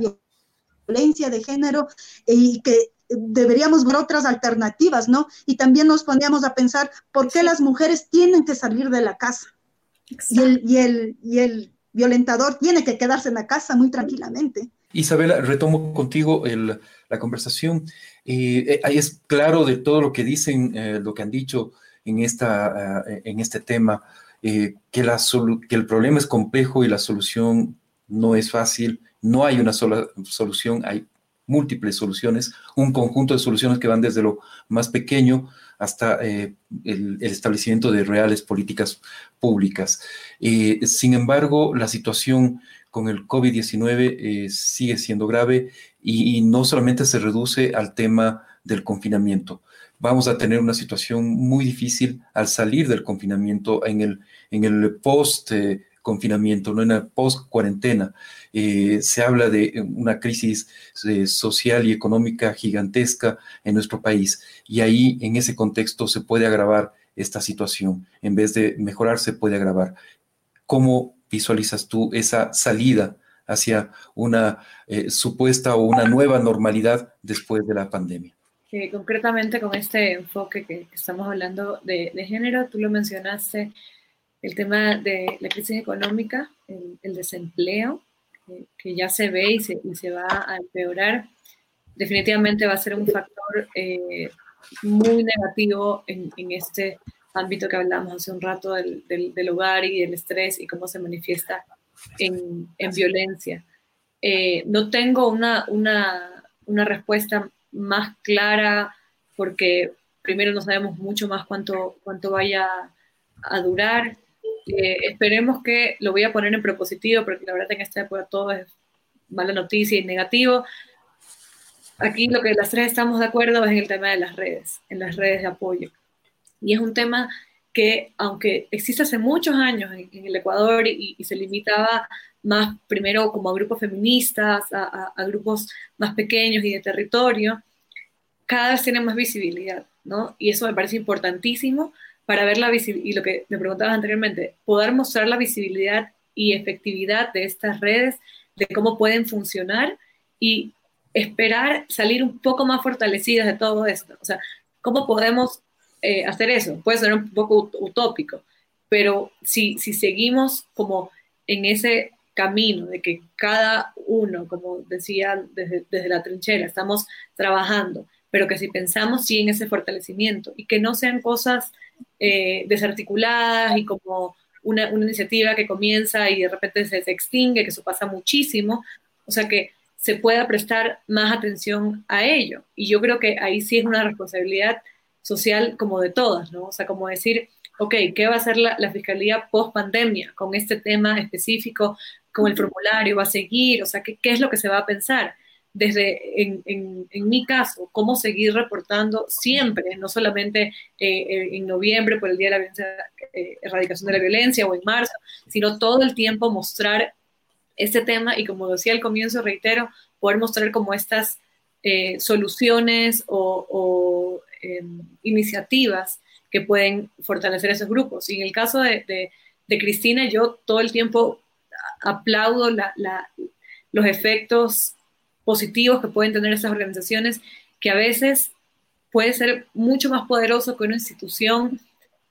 violencia de género y que deberíamos ver otras alternativas, ¿no? Y también nos poníamos a pensar por qué las mujeres tienen que salir de la casa y el, y el, y, el, violentador tiene que quedarse en la casa muy tranquilamente. Isabela, retomo contigo el, la conversación. Eh, ahí es claro de todo lo que dicen, eh, lo que han dicho en, esta, uh, en este tema, eh, que, la que el problema es complejo y la solución no es fácil. No hay una sola solución, hay múltiples soluciones, un conjunto de soluciones que van desde lo más pequeño hasta eh, el, establecimiento de reales políticas públicas. Eh, sin embargo, la situación con el COVID-19 eh, sigue siendo grave y, no solamente se reduce al tema del confinamiento. Vamos a tener una situación muy difícil al salir del confinamiento en el, en el post confinamiento, no en la post-cuarentena. Eh, se habla de una crisis eh, social y económica gigantesca en nuestro país y ahí en ese contexto se puede agravar esta situación. En vez de mejorar, se puede agravar. ¿Cómo visualizas tú esa salida hacia una eh, supuesta o una nueva normalidad después de la pandemia? concretamente con este enfoque que, estamos hablando de, género, tú lo mencionaste, el tema de la crisis económica, el, desempleo, que ya se ve y se, y se, va a empeorar, definitivamente va a ser un factor eh, muy negativo en, en, este ámbito que hablamos hace un rato del, del, hogar y del estrés y cómo se manifiesta en, en violencia. Eh, no tengo una, una, una respuesta más clara porque primero no sabemos mucho más cuánto, cuánto vaya a durar. Eh, esperemos que, lo voy a poner en propositivo, porque la verdad en esta época todo es mala noticia y negativo. Aquí lo que las tres estamos de acuerdo es en el tema de las redes, en las redes de apoyo. Y es un tema que, aunque existe hace muchos años en, el Ecuador y, se limitaba más primero como a grupos feministas, a, a, grupos más pequeños y de territorio, cada vez tiene más visibilidad, ¿no? Y eso me parece importantísimo para ver la visibilidad, y lo que me preguntabas anteriormente, poder mostrar la visibilidad y efectividad de estas redes, de cómo pueden funcionar y esperar salir un poco más fortalecidas de todo esto. O sea, ¿cómo podemos eh, hacer eso? Puede ser un poco utópico, pero si, si seguimos como en ese camino de que cada uno, como decía desde, desde la trinchera, estamos trabajando, pero que si pensamos sí en ese fortalecimiento y que no sean cosas eh, desarticuladas y como una, una, iniciativa que comienza y de repente se, extingue, que eso pasa muchísimo, o sea que se pueda prestar más atención a ello. Y yo creo que ahí sí es una responsabilidad social como de todas, ¿no? O sea, como decir, ok, ¿qué va a hacer la, la Fiscalía post pandemia con este tema específico, con el formulario? ¿Va a seguir? O sea, ¿qué, qué es lo que se va a pensar? Desde, en, en, mi caso, cómo seguir reportando siempre, no solamente eh, en noviembre por el Día de la eh, Erradicación de la Violencia o en marzo, sino todo el tiempo mostrar este tema y como decía al comienzo, reitero, poder mostrar como estas eh, soluciones o, em, iniciativas que pueden fortalecer esos grupos. Y en el caso de, de, Cristina, yo todo el tiempo aplaudo la, la, los efectos positivos que pueden tener esas organizaciones, que a veces puede ser mucho más poderoso que una institución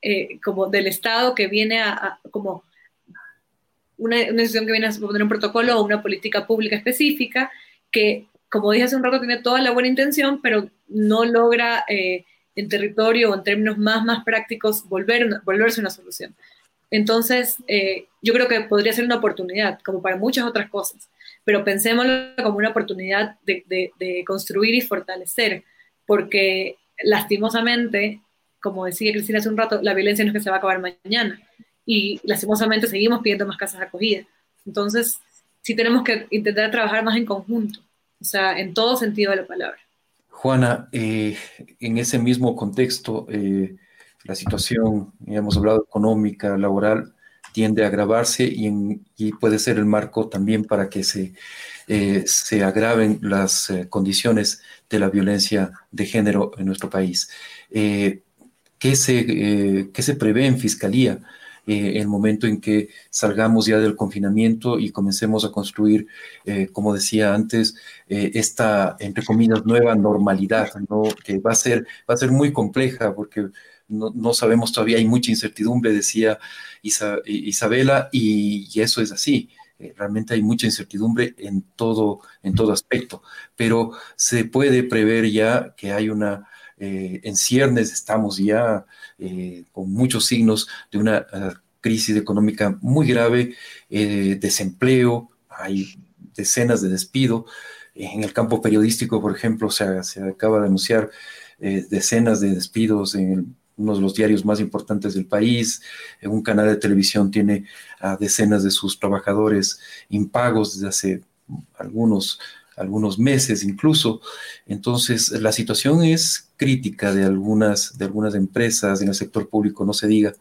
eh, como del Estado que viene a, como una, una, que viene a poner un protocolo o una política pública específica que, como dije hace un rato, tiene toda la buena intención, pero no logra eh, en territorio o en términos más, más prácticos volver, volverse una solución. Entonces, eh, yo creo que podría ser una oportunidad, como para muchas otras cosas pero pensémoslo como una oportunidad de, construir y fortalecer, porque lastimosamente, como decía Cristina hace un rato, la violencia no es que se va a acabar mañana y lastimosamente seguimos pidiendo más casas acogidas. Entonces, sí tenemos que intentar trabajar más en conjunto, o sea, en todo sentido de la palabra. Juana, eh, en ese mismo contexto, eh, la situación, ya hemos hablado, económica, laboral, tiende a agravarse y, puede ser el marco también para que se, eh, se agraven las condiciones de la violencia de género en nuestro país. ¿qué, se, ¿Qué se prevé en Fiscalía? Eh, el momento en que salgamos ya del confinamiento y comencemos a construir, eh, como decía antes, eh, esta, entre comillas, nueva normalidad, ¿no? que va a ser, va a ser muy compleja porque no, sabemos todavía, hay mucha incertidumbre, decía Isabela, y, eso es así. Realmente hay mucha incertidumbre en todo, en todo aspecto, pero se puede prever ya que hay una, en ciernes estamos ya eh, con muchos signos de una eh, crisis económica muy grave, eh, desempleo, hay decenas de despidos. En el campo periodístico, por ejemplo, se, se acaba de anunciar decenas de despidos en uno de los diarios más importantes del país. En un canal de televisión tiene a decenas de sus trabajadores impagos desde hace algunos algunos meses incluso. Entonces, la situación es crítica de algunas, de algunas empresas en el sector público, no se diga.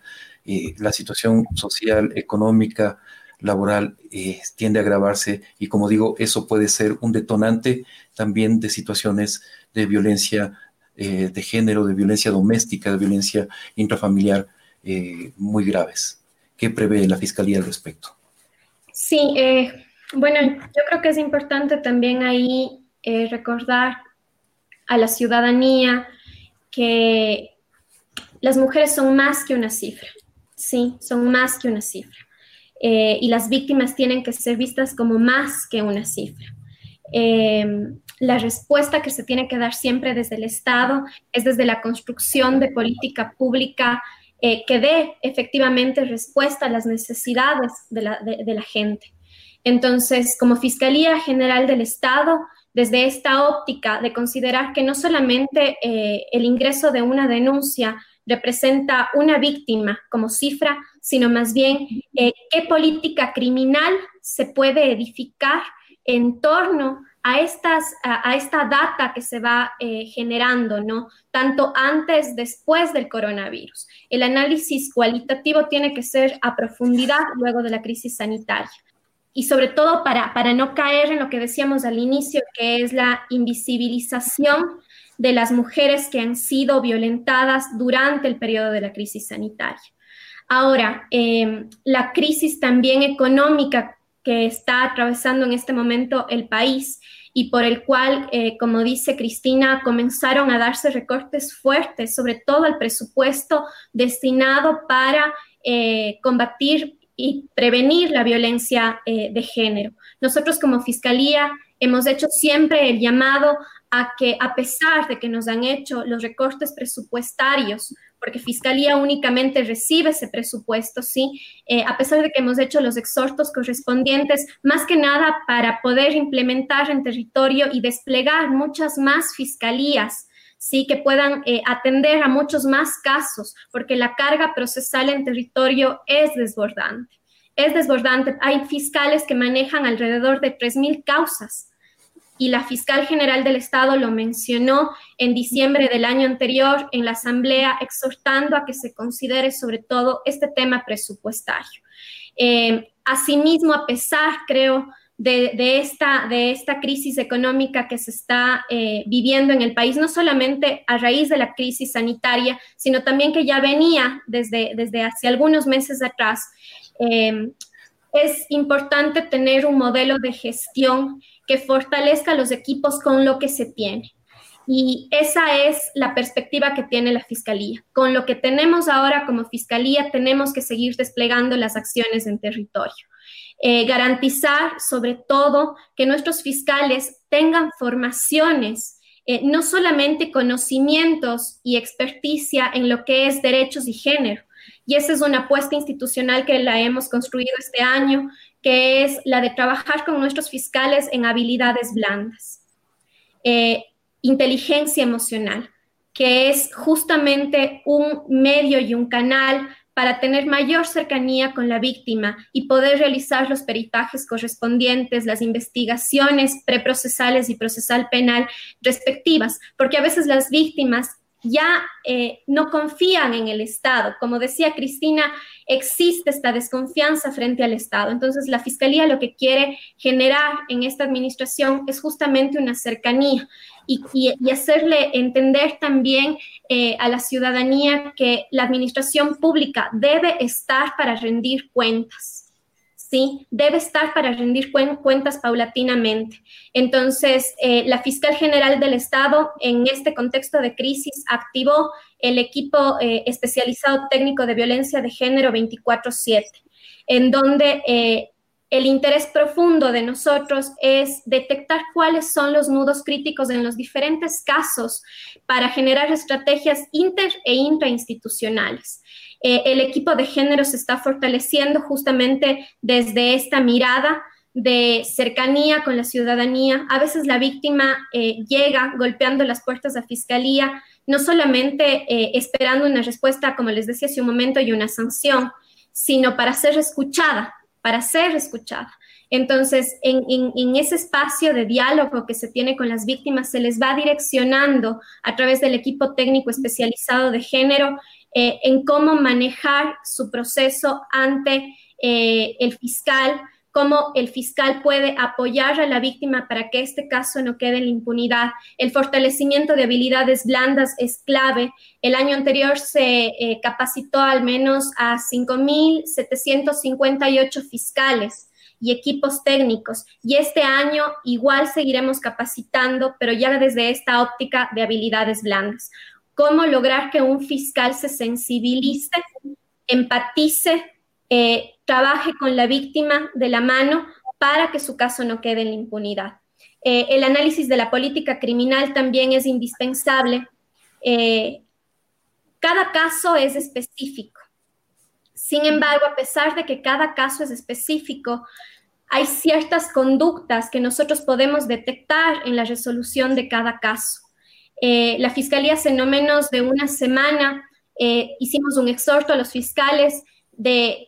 Eh, la situación social, económica, laboral eh, tiende a agravarse y como digo, eso puede ser un detonante también de situaciones de violencia eh, de género, de violencia doméstica, de violencia intrafamiliar muy graves. ¿Qué prevé la Fiscalía al respecto? Sí, bueno, yo creo que es importante también ahí eh, recordar a la ciudadanía que las mujeres son más que una cifra, sí, son más que una cifra. Eh, y las víctimas tienen que ser vistas como más que una cifra. La respuesta que se tiene que dar siempre desde el Estado es desde la construcción de política pública eh, que dé efectivamente respuesta a las necesidades de la gente. Entonces, como Fiscalía General del Estado, desde esta óptica de considerar que no solamente eh, el ingreso de una denuncia representa una víctima como cifra, sino más bien eh, qué política criminal se puede edificar en torno a, estas, a, esta data que se va eh, generando, ¿no? Tanto antes, después del coronavirus. El análisis cualitativo tiene que ser a profundidad luego de la crisis sanitaria y sobre todo para, para no caer en lo que decíamos al inicio, que es la invisibilización de las mujeres que han sido violentadas durante el periodo de la crisis sanitaria. Ahora, em, la crisis también económica que está atravesando en este momento el país y por el cual, eh, como dice Cristina, comenzaron a darse recortes fuertes, sobre todo al presupuesto destinado para eh, combatir y prevenir la violencia eh, de género. Nosotros como Fiscalía hemos hecho siempre el llamado a que a pesar de que nos han hecho los recortes presupuestarios, porque Fiscalía únicamente recibe ese presupuesto, ¿sí? Eh, a pesar de que hemos hecho los exhortos correspondientes, más que nada para poder implementar en territorio y desplegar muchas más fiscalías sí que puedan eh, atender a muchos más casos, porque la carga procesal en territorio es desbordante. Es desbordante. Hay fiscales que manejan alrededor de 3.000 causas y la fiscal general del Estado lo mencionó en diciembre del año anterior en la Asamblea, exhortando a que se considere sobre todo este tema presupuestario. Eh, asimismo, a pesar, creo, de, esta, de esta crisis económica que se está eh, viviendo en el país, no solamente a raíz de la crisis sanitaria, sino también que ya venía desde, desde hace algunos meses atrás. Eh, es importante tener un modelo de gestión que fortalezca los equipos con lo que se tiene. Y esa es la perspectiva que tiene la Fiscalía. Con lo que tenemos ahora como Fiscalía, tenemos que seguir desplegando las acciones en territorio. Eh, garantizar sobre todo que nuestros fiscales tengan formaciones, eh, no solamente conocimientos y experticia en lo que es derechos y género. Y esa es una apuesta institucional que la hemos construido este año, que es la de trabajar con nuestros fiscales en habilidades blandas. Eh, inteligencia emocional, que es justamente un medio y un canal para tener mayor cercanía con la víctima y poder realizar los peritajes correspondientes, las investigaciones preprocesales y procesal penal respectivas, porque a veces las víctimas ya eh, no confían en el Estado. Como decía Cristina, existe esta desconfianza frente al Estado. Entonces, la Fiscalía lo que quiere generar en esta administración es justamente una cercanía y, hacerle entender también eh, a la ciudadanía que la administración pública debe estar para rendir cuentas ¿sí? Debe estar para rendir cuentas paulatinamente. Entonces, eh, la fiscal general del Estado, en este contexto de crisis, activó el equipo eh, especializado técnico de violencia de género 24-7, en donde eh, el interés profundo de nosotros es detectar cuáles son los nudos críticos en los diferentes casos para generar estrategias inter e intrainstitucionales. Eh, el equipo de género se está fortaleciendo justamente desde esta mirada de cercanía con la ciudadanía. A veces la víctima eh, llega golpeando las puertas la fiscalía, no solamente eh, esperando una respuesta, como les decía hace un momento, y una sanción, sino para ser escuchada, para ser escuchada. Entonces, en, en, ese espacio de diálogo que se tiene con las víctimas, se les va direccionando a través del equipo técnico especializado de género eh, en cómo manejar su proceso ante eh, el fiscal, cómo el fiscal puede apoyar a la víctima para que este caso no quede en la impunidad. El fortalecimiento de habilidades blandas es clave. El año anterior se eh, capacitó al menos a 5.758 fiscales y equipos técnicos. Y este año igual seguiremos capacitando, pero ya desde esta óptica de habilidades blandas cómo lograr que un fiscal se sensibilice, empatice, eh, trabaje con la víctima de la mano para que su caso no quede en la impunidad. Eh, el análisis de la política criminal también es indispensable. Eh, cada caso es específico. Sin embargo, a pesar de que cada caso es específico, hay ciertas conductas que nosotros podemos detectar en la resolución de cada caso. Eh, la Fiscalía hace no menos de una semana eh, hicimos un exhorto a los fiscales de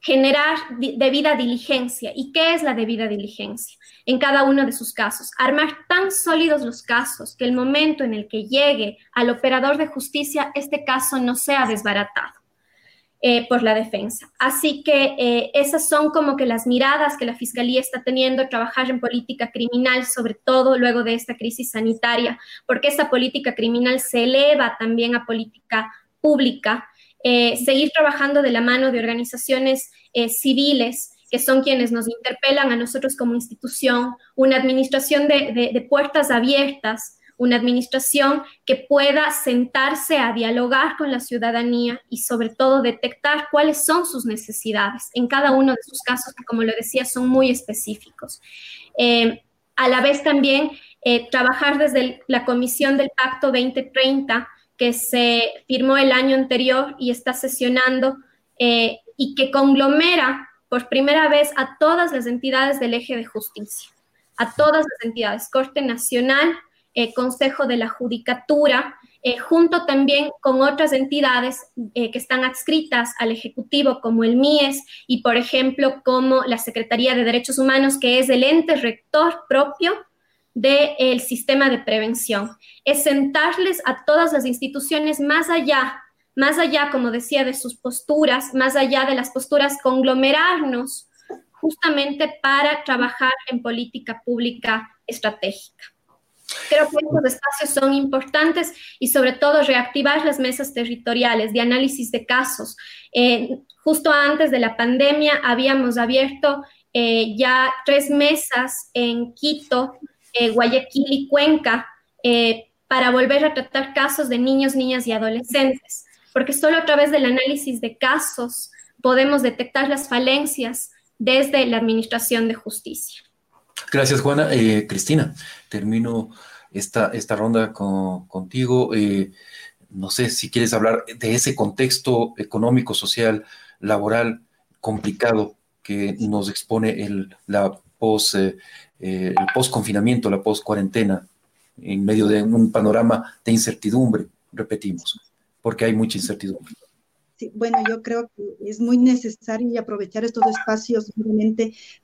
generar debida diligencia. ¿Y qué es la debida diligencia? En cada uno de sus casos. Armar tan sólidos los casos que el momento en el que llegue al operador de justicia, este caso no sea desbaratado. Eh, por la defensa. Así que eh, esas son como que las miradas que la Fiscalía está teniendo, trabajar en política criminal, sobre todo luego de esta crisis sanitaria, porque esa política criminal se eleva también a política pública, eh, seguir trabajando de la mano de organizaciones civiles que son quienes nos interpelan a nosotros como institución, una administración de puertas abiertas, una administración que pueda sentarse a dialogar con la ciudadanía y sobre todo detectar cuáles son sus necesidades en cada uno de sus casos, que como lo decía, son muy específicos. Eh, a la vez también eh, trabajar desde la Comisión del Pacto 2030, que se firmó el año anterior y está sesionando eh, y que conglomera por primera vez a todas las entidades del eje de justicia, a todas las entidades, Corte Nacional, eh, Consejo de la Judicatura, eh, junto también con otras entidades eh, que están adscritas al Ejecutivo, como el MIES y, por ejemplo, como la Secretaría de Derechos Humanos, que es el ente rector propio del sistema de prevención. Es sentarles a todas las instituciones más allá, más allá, como decía, de sus posturas, más allá de las posturas, conglomerarnos justamente para trabajar en política pública estratégica. Creo que estos espacios son importantes y sobre todo reactivar las mesas territoriales de análisis de casos. Eh, justo antes de la pandemia habíamos abierto eh, ya tres mesas en Quito, eh, Guayaquil y Cuenca para volver a tratar casos de niños, niñas y adolescentes, porque solo a través del análisis de casos podemos detectar las falencias desde la Administración de Justicia. Gracias, Juana. Cristina, termino esta, esta ronda contigo. Eh, no sé si quieres hablar de ese contexto económico, social, laboral complicado que nos expone el, la post, eh, eh, el post confinamiento, la post cuarentena, en medio de un panorama de incertidumbre, repetimos, porque hay mucha incertidumbre. Bueno, yo creo que es muy necesario aprovechar estos espacios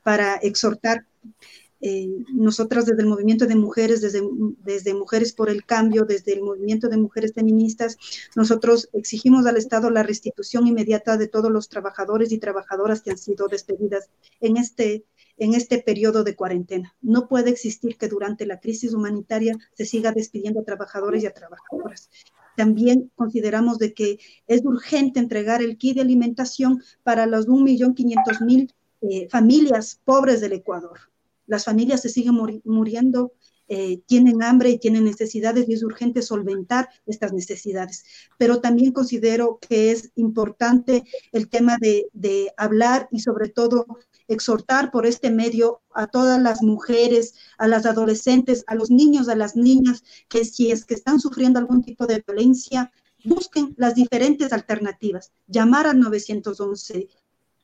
para exhortar eh, nosotras desde el movimiento de mujeres, desde, desde Mujeres por el Cambio, desde el movimiento de mujeres feministas, nosotros exigimos al Estado la restitución inmediata de todos los trabajadores y trabajadoras que han sido despedidas en este, en este periodo de cuarentena. No puede existir que durante la crisis humanitaria se siga despidiendo a trabajadores y a trabajadoras. También consideramos de que es urgente entregar el kit de alimentación para las 1.500.000 eh, familias pobres del Ecuador las familias se siguen muriendo, eh, tienen hambre y tienen necesidades y es urgente solventar estas necesidades. Pero también considero que es importante el tema de, de hablar y sobre todo exhortar por este medio a todas las mujeres, a las adolescentes, a los niños, a las niñas, que si es que están sufriendo algún tipo de violencia, busquen las diferentes alternativas, llamar al 911,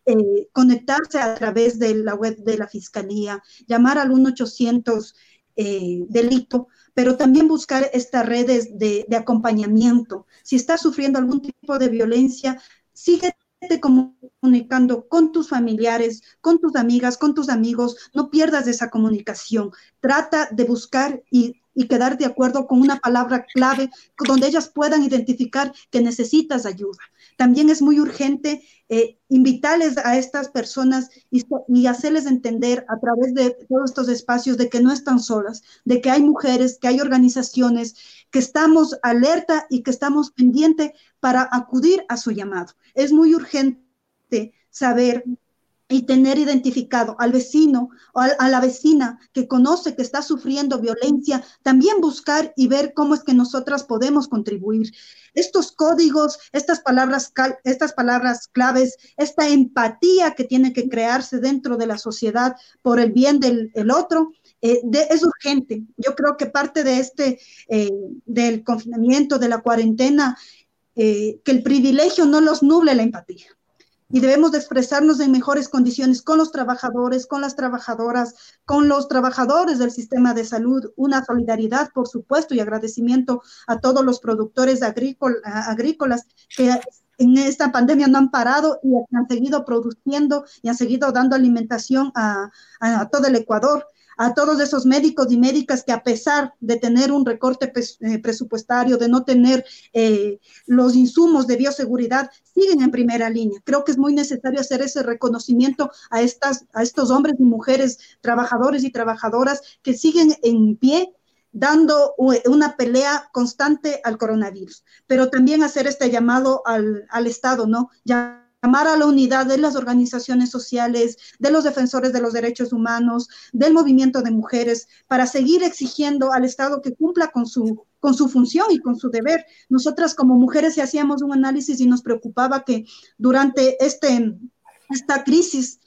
eh, conectarse a través de la web de la Fiscalía, llamar al 1-800 eh, delito, pero también buscar estas redes de, acompañamiento. Si estás sufriendo algún tipo de violencia, síguete comunicando con tus familiares, con tus amigas, con tus amigos, no pierdas esa comunicación. Trata de buscar y y quedar de acuerdo con una palabra clave donde ellas puedan identificar que necesitas ayuda. También es muy urgente eh, invitarles a estas personas y, y, hacerles entender a través de todos estos espacios de que no están solas, de que hay mujeres, que hay organizaciones, que estamos alerta y que estamos pendientes para acudir a su llamado. Es muy urgente saber y tener identificado al vecino o a, la vecina que conoce que está sufriendo violencia, también buscar y ver cómo es que nosotras podemos contribuir. Estos códigos, estas palabras, estas palabras claves, esta empatía que tiene que crearse dentro de la sociedad por el bien del otro, eh, es urgente. Yo creo que parte de este, eh, del confinamiento, de la cuarentena, eh, que el privilegio no los nuble la empatía y debemos de expresarnos en mejores condiciones con los trabajadores, con las trabajadoras, con los trabajadores del sistema de salud, una solidaridad, por supuesto, y agradecimiento a todos los productores agrícolas que en esta pandemia no han parado y han seguido produciendo y han seguido dando alimentación a, a todo el Ecuador a todos esos médicos y médicas que a pesar de tener un recorte eh, presupuestario, de no tener eh, los insumos de bioseguridad, siguen en primera línea. Creo que es muy necesario hacer ese reconocimiento a, estas, a estos hombres y mujeres, trabajadores y trabajadoras que siguen en pie dando una pelea constante al coronavirus, pero también hacer este llamado al, al Estado, ¿no? Ya llamar a la unidad de las organizaciones sociales, de los defensores de los derechos humanos, del movimiento de mujeres, para seguir exigiendo al Estado que cumpla con su, con su función y con su deber. Nosotras como mujeres hacíamos un análisis y nos preocupaba que durante este, esta crisis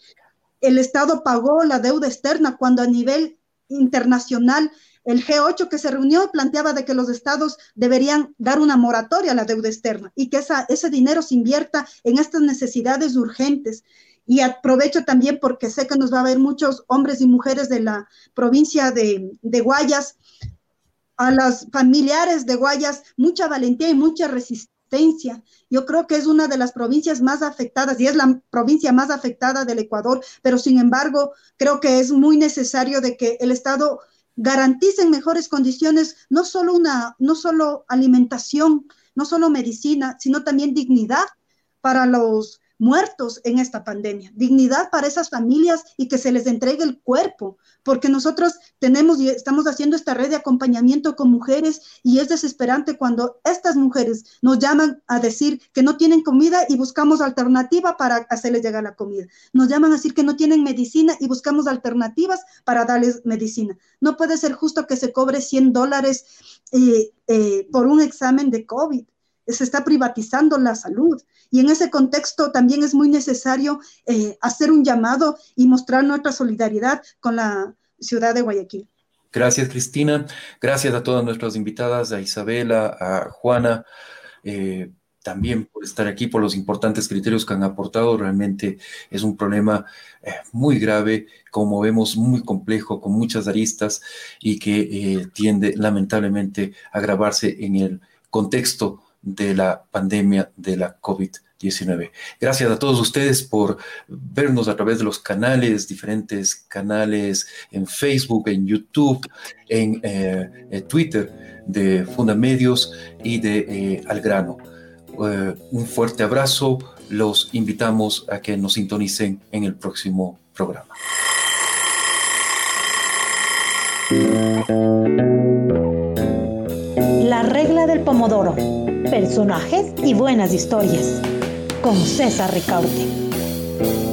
el Estado pagó la deuda externa cuando a nivel internacional el G8 que se reunió planteaba de que los estados deberían dar una moratoria a la deuda externa y que ese dinero se invierta en estas necesidades urgentes. Y aprovecho también porque sé que nos va a ver muchos hombres y mujeres de la provincia de, de Guayas, a las familiares de Guayas, mucha valentía y mucha resistencia. Yo creo que es una de las provincias más afectadas y es la provincia más afectada del Ecuador, pero sin embargo, creo que es muy necesario de que el Estado garanticen mejores condiciones, no solo una, no solo alimentación, no solo medicina, sino también dignidad para los muertos en esta pandemia, dignidad para esas familias y que se les entregue el cuerpo, porque nosotros tenemos y estamos haciendo esta red de acompañamiento con mujeres y es desesperante cuando estas mujeres nos llaman a decir que no tienen comida y buscamos alternativa para hacerles llegar la comida. Nos llaman a decir que no tienen medicina y buscamos alternativas para darles medicina. No puede ser justo que se cobre 100 dólares eh, eh, por un examen de COVID se está privatizando la salud. Y en ese contexto también es muy necesario eh, hacer un llamado y mostrar nuestra solidaridad con la ciudad de Guayaquil. Gracias, Cristina. Gracias a todas nuestras invitadas, a Isabela, a Juana. Eh, también por estar aquí, por los importantes criterios que han aportado. Realmente es un problema eh, muy grave, como vemos, muy complejo, con muchas aristas y que tiende lamentablemente a agravarse en el contexto de la pandemia de la COVID-19. Gracias a todos ustedes por vernos a través de los canales, diferentes canales en Facebook, en YouTube, en, eh, Twitter de Fundamedios y de eh, Algrano. Eh, un fuerte abrazo. Los invitamos a que nos sintonicen en el próximo programa. La regla del pomodoro. Personajes y buenas historias. Con César Ricaurte.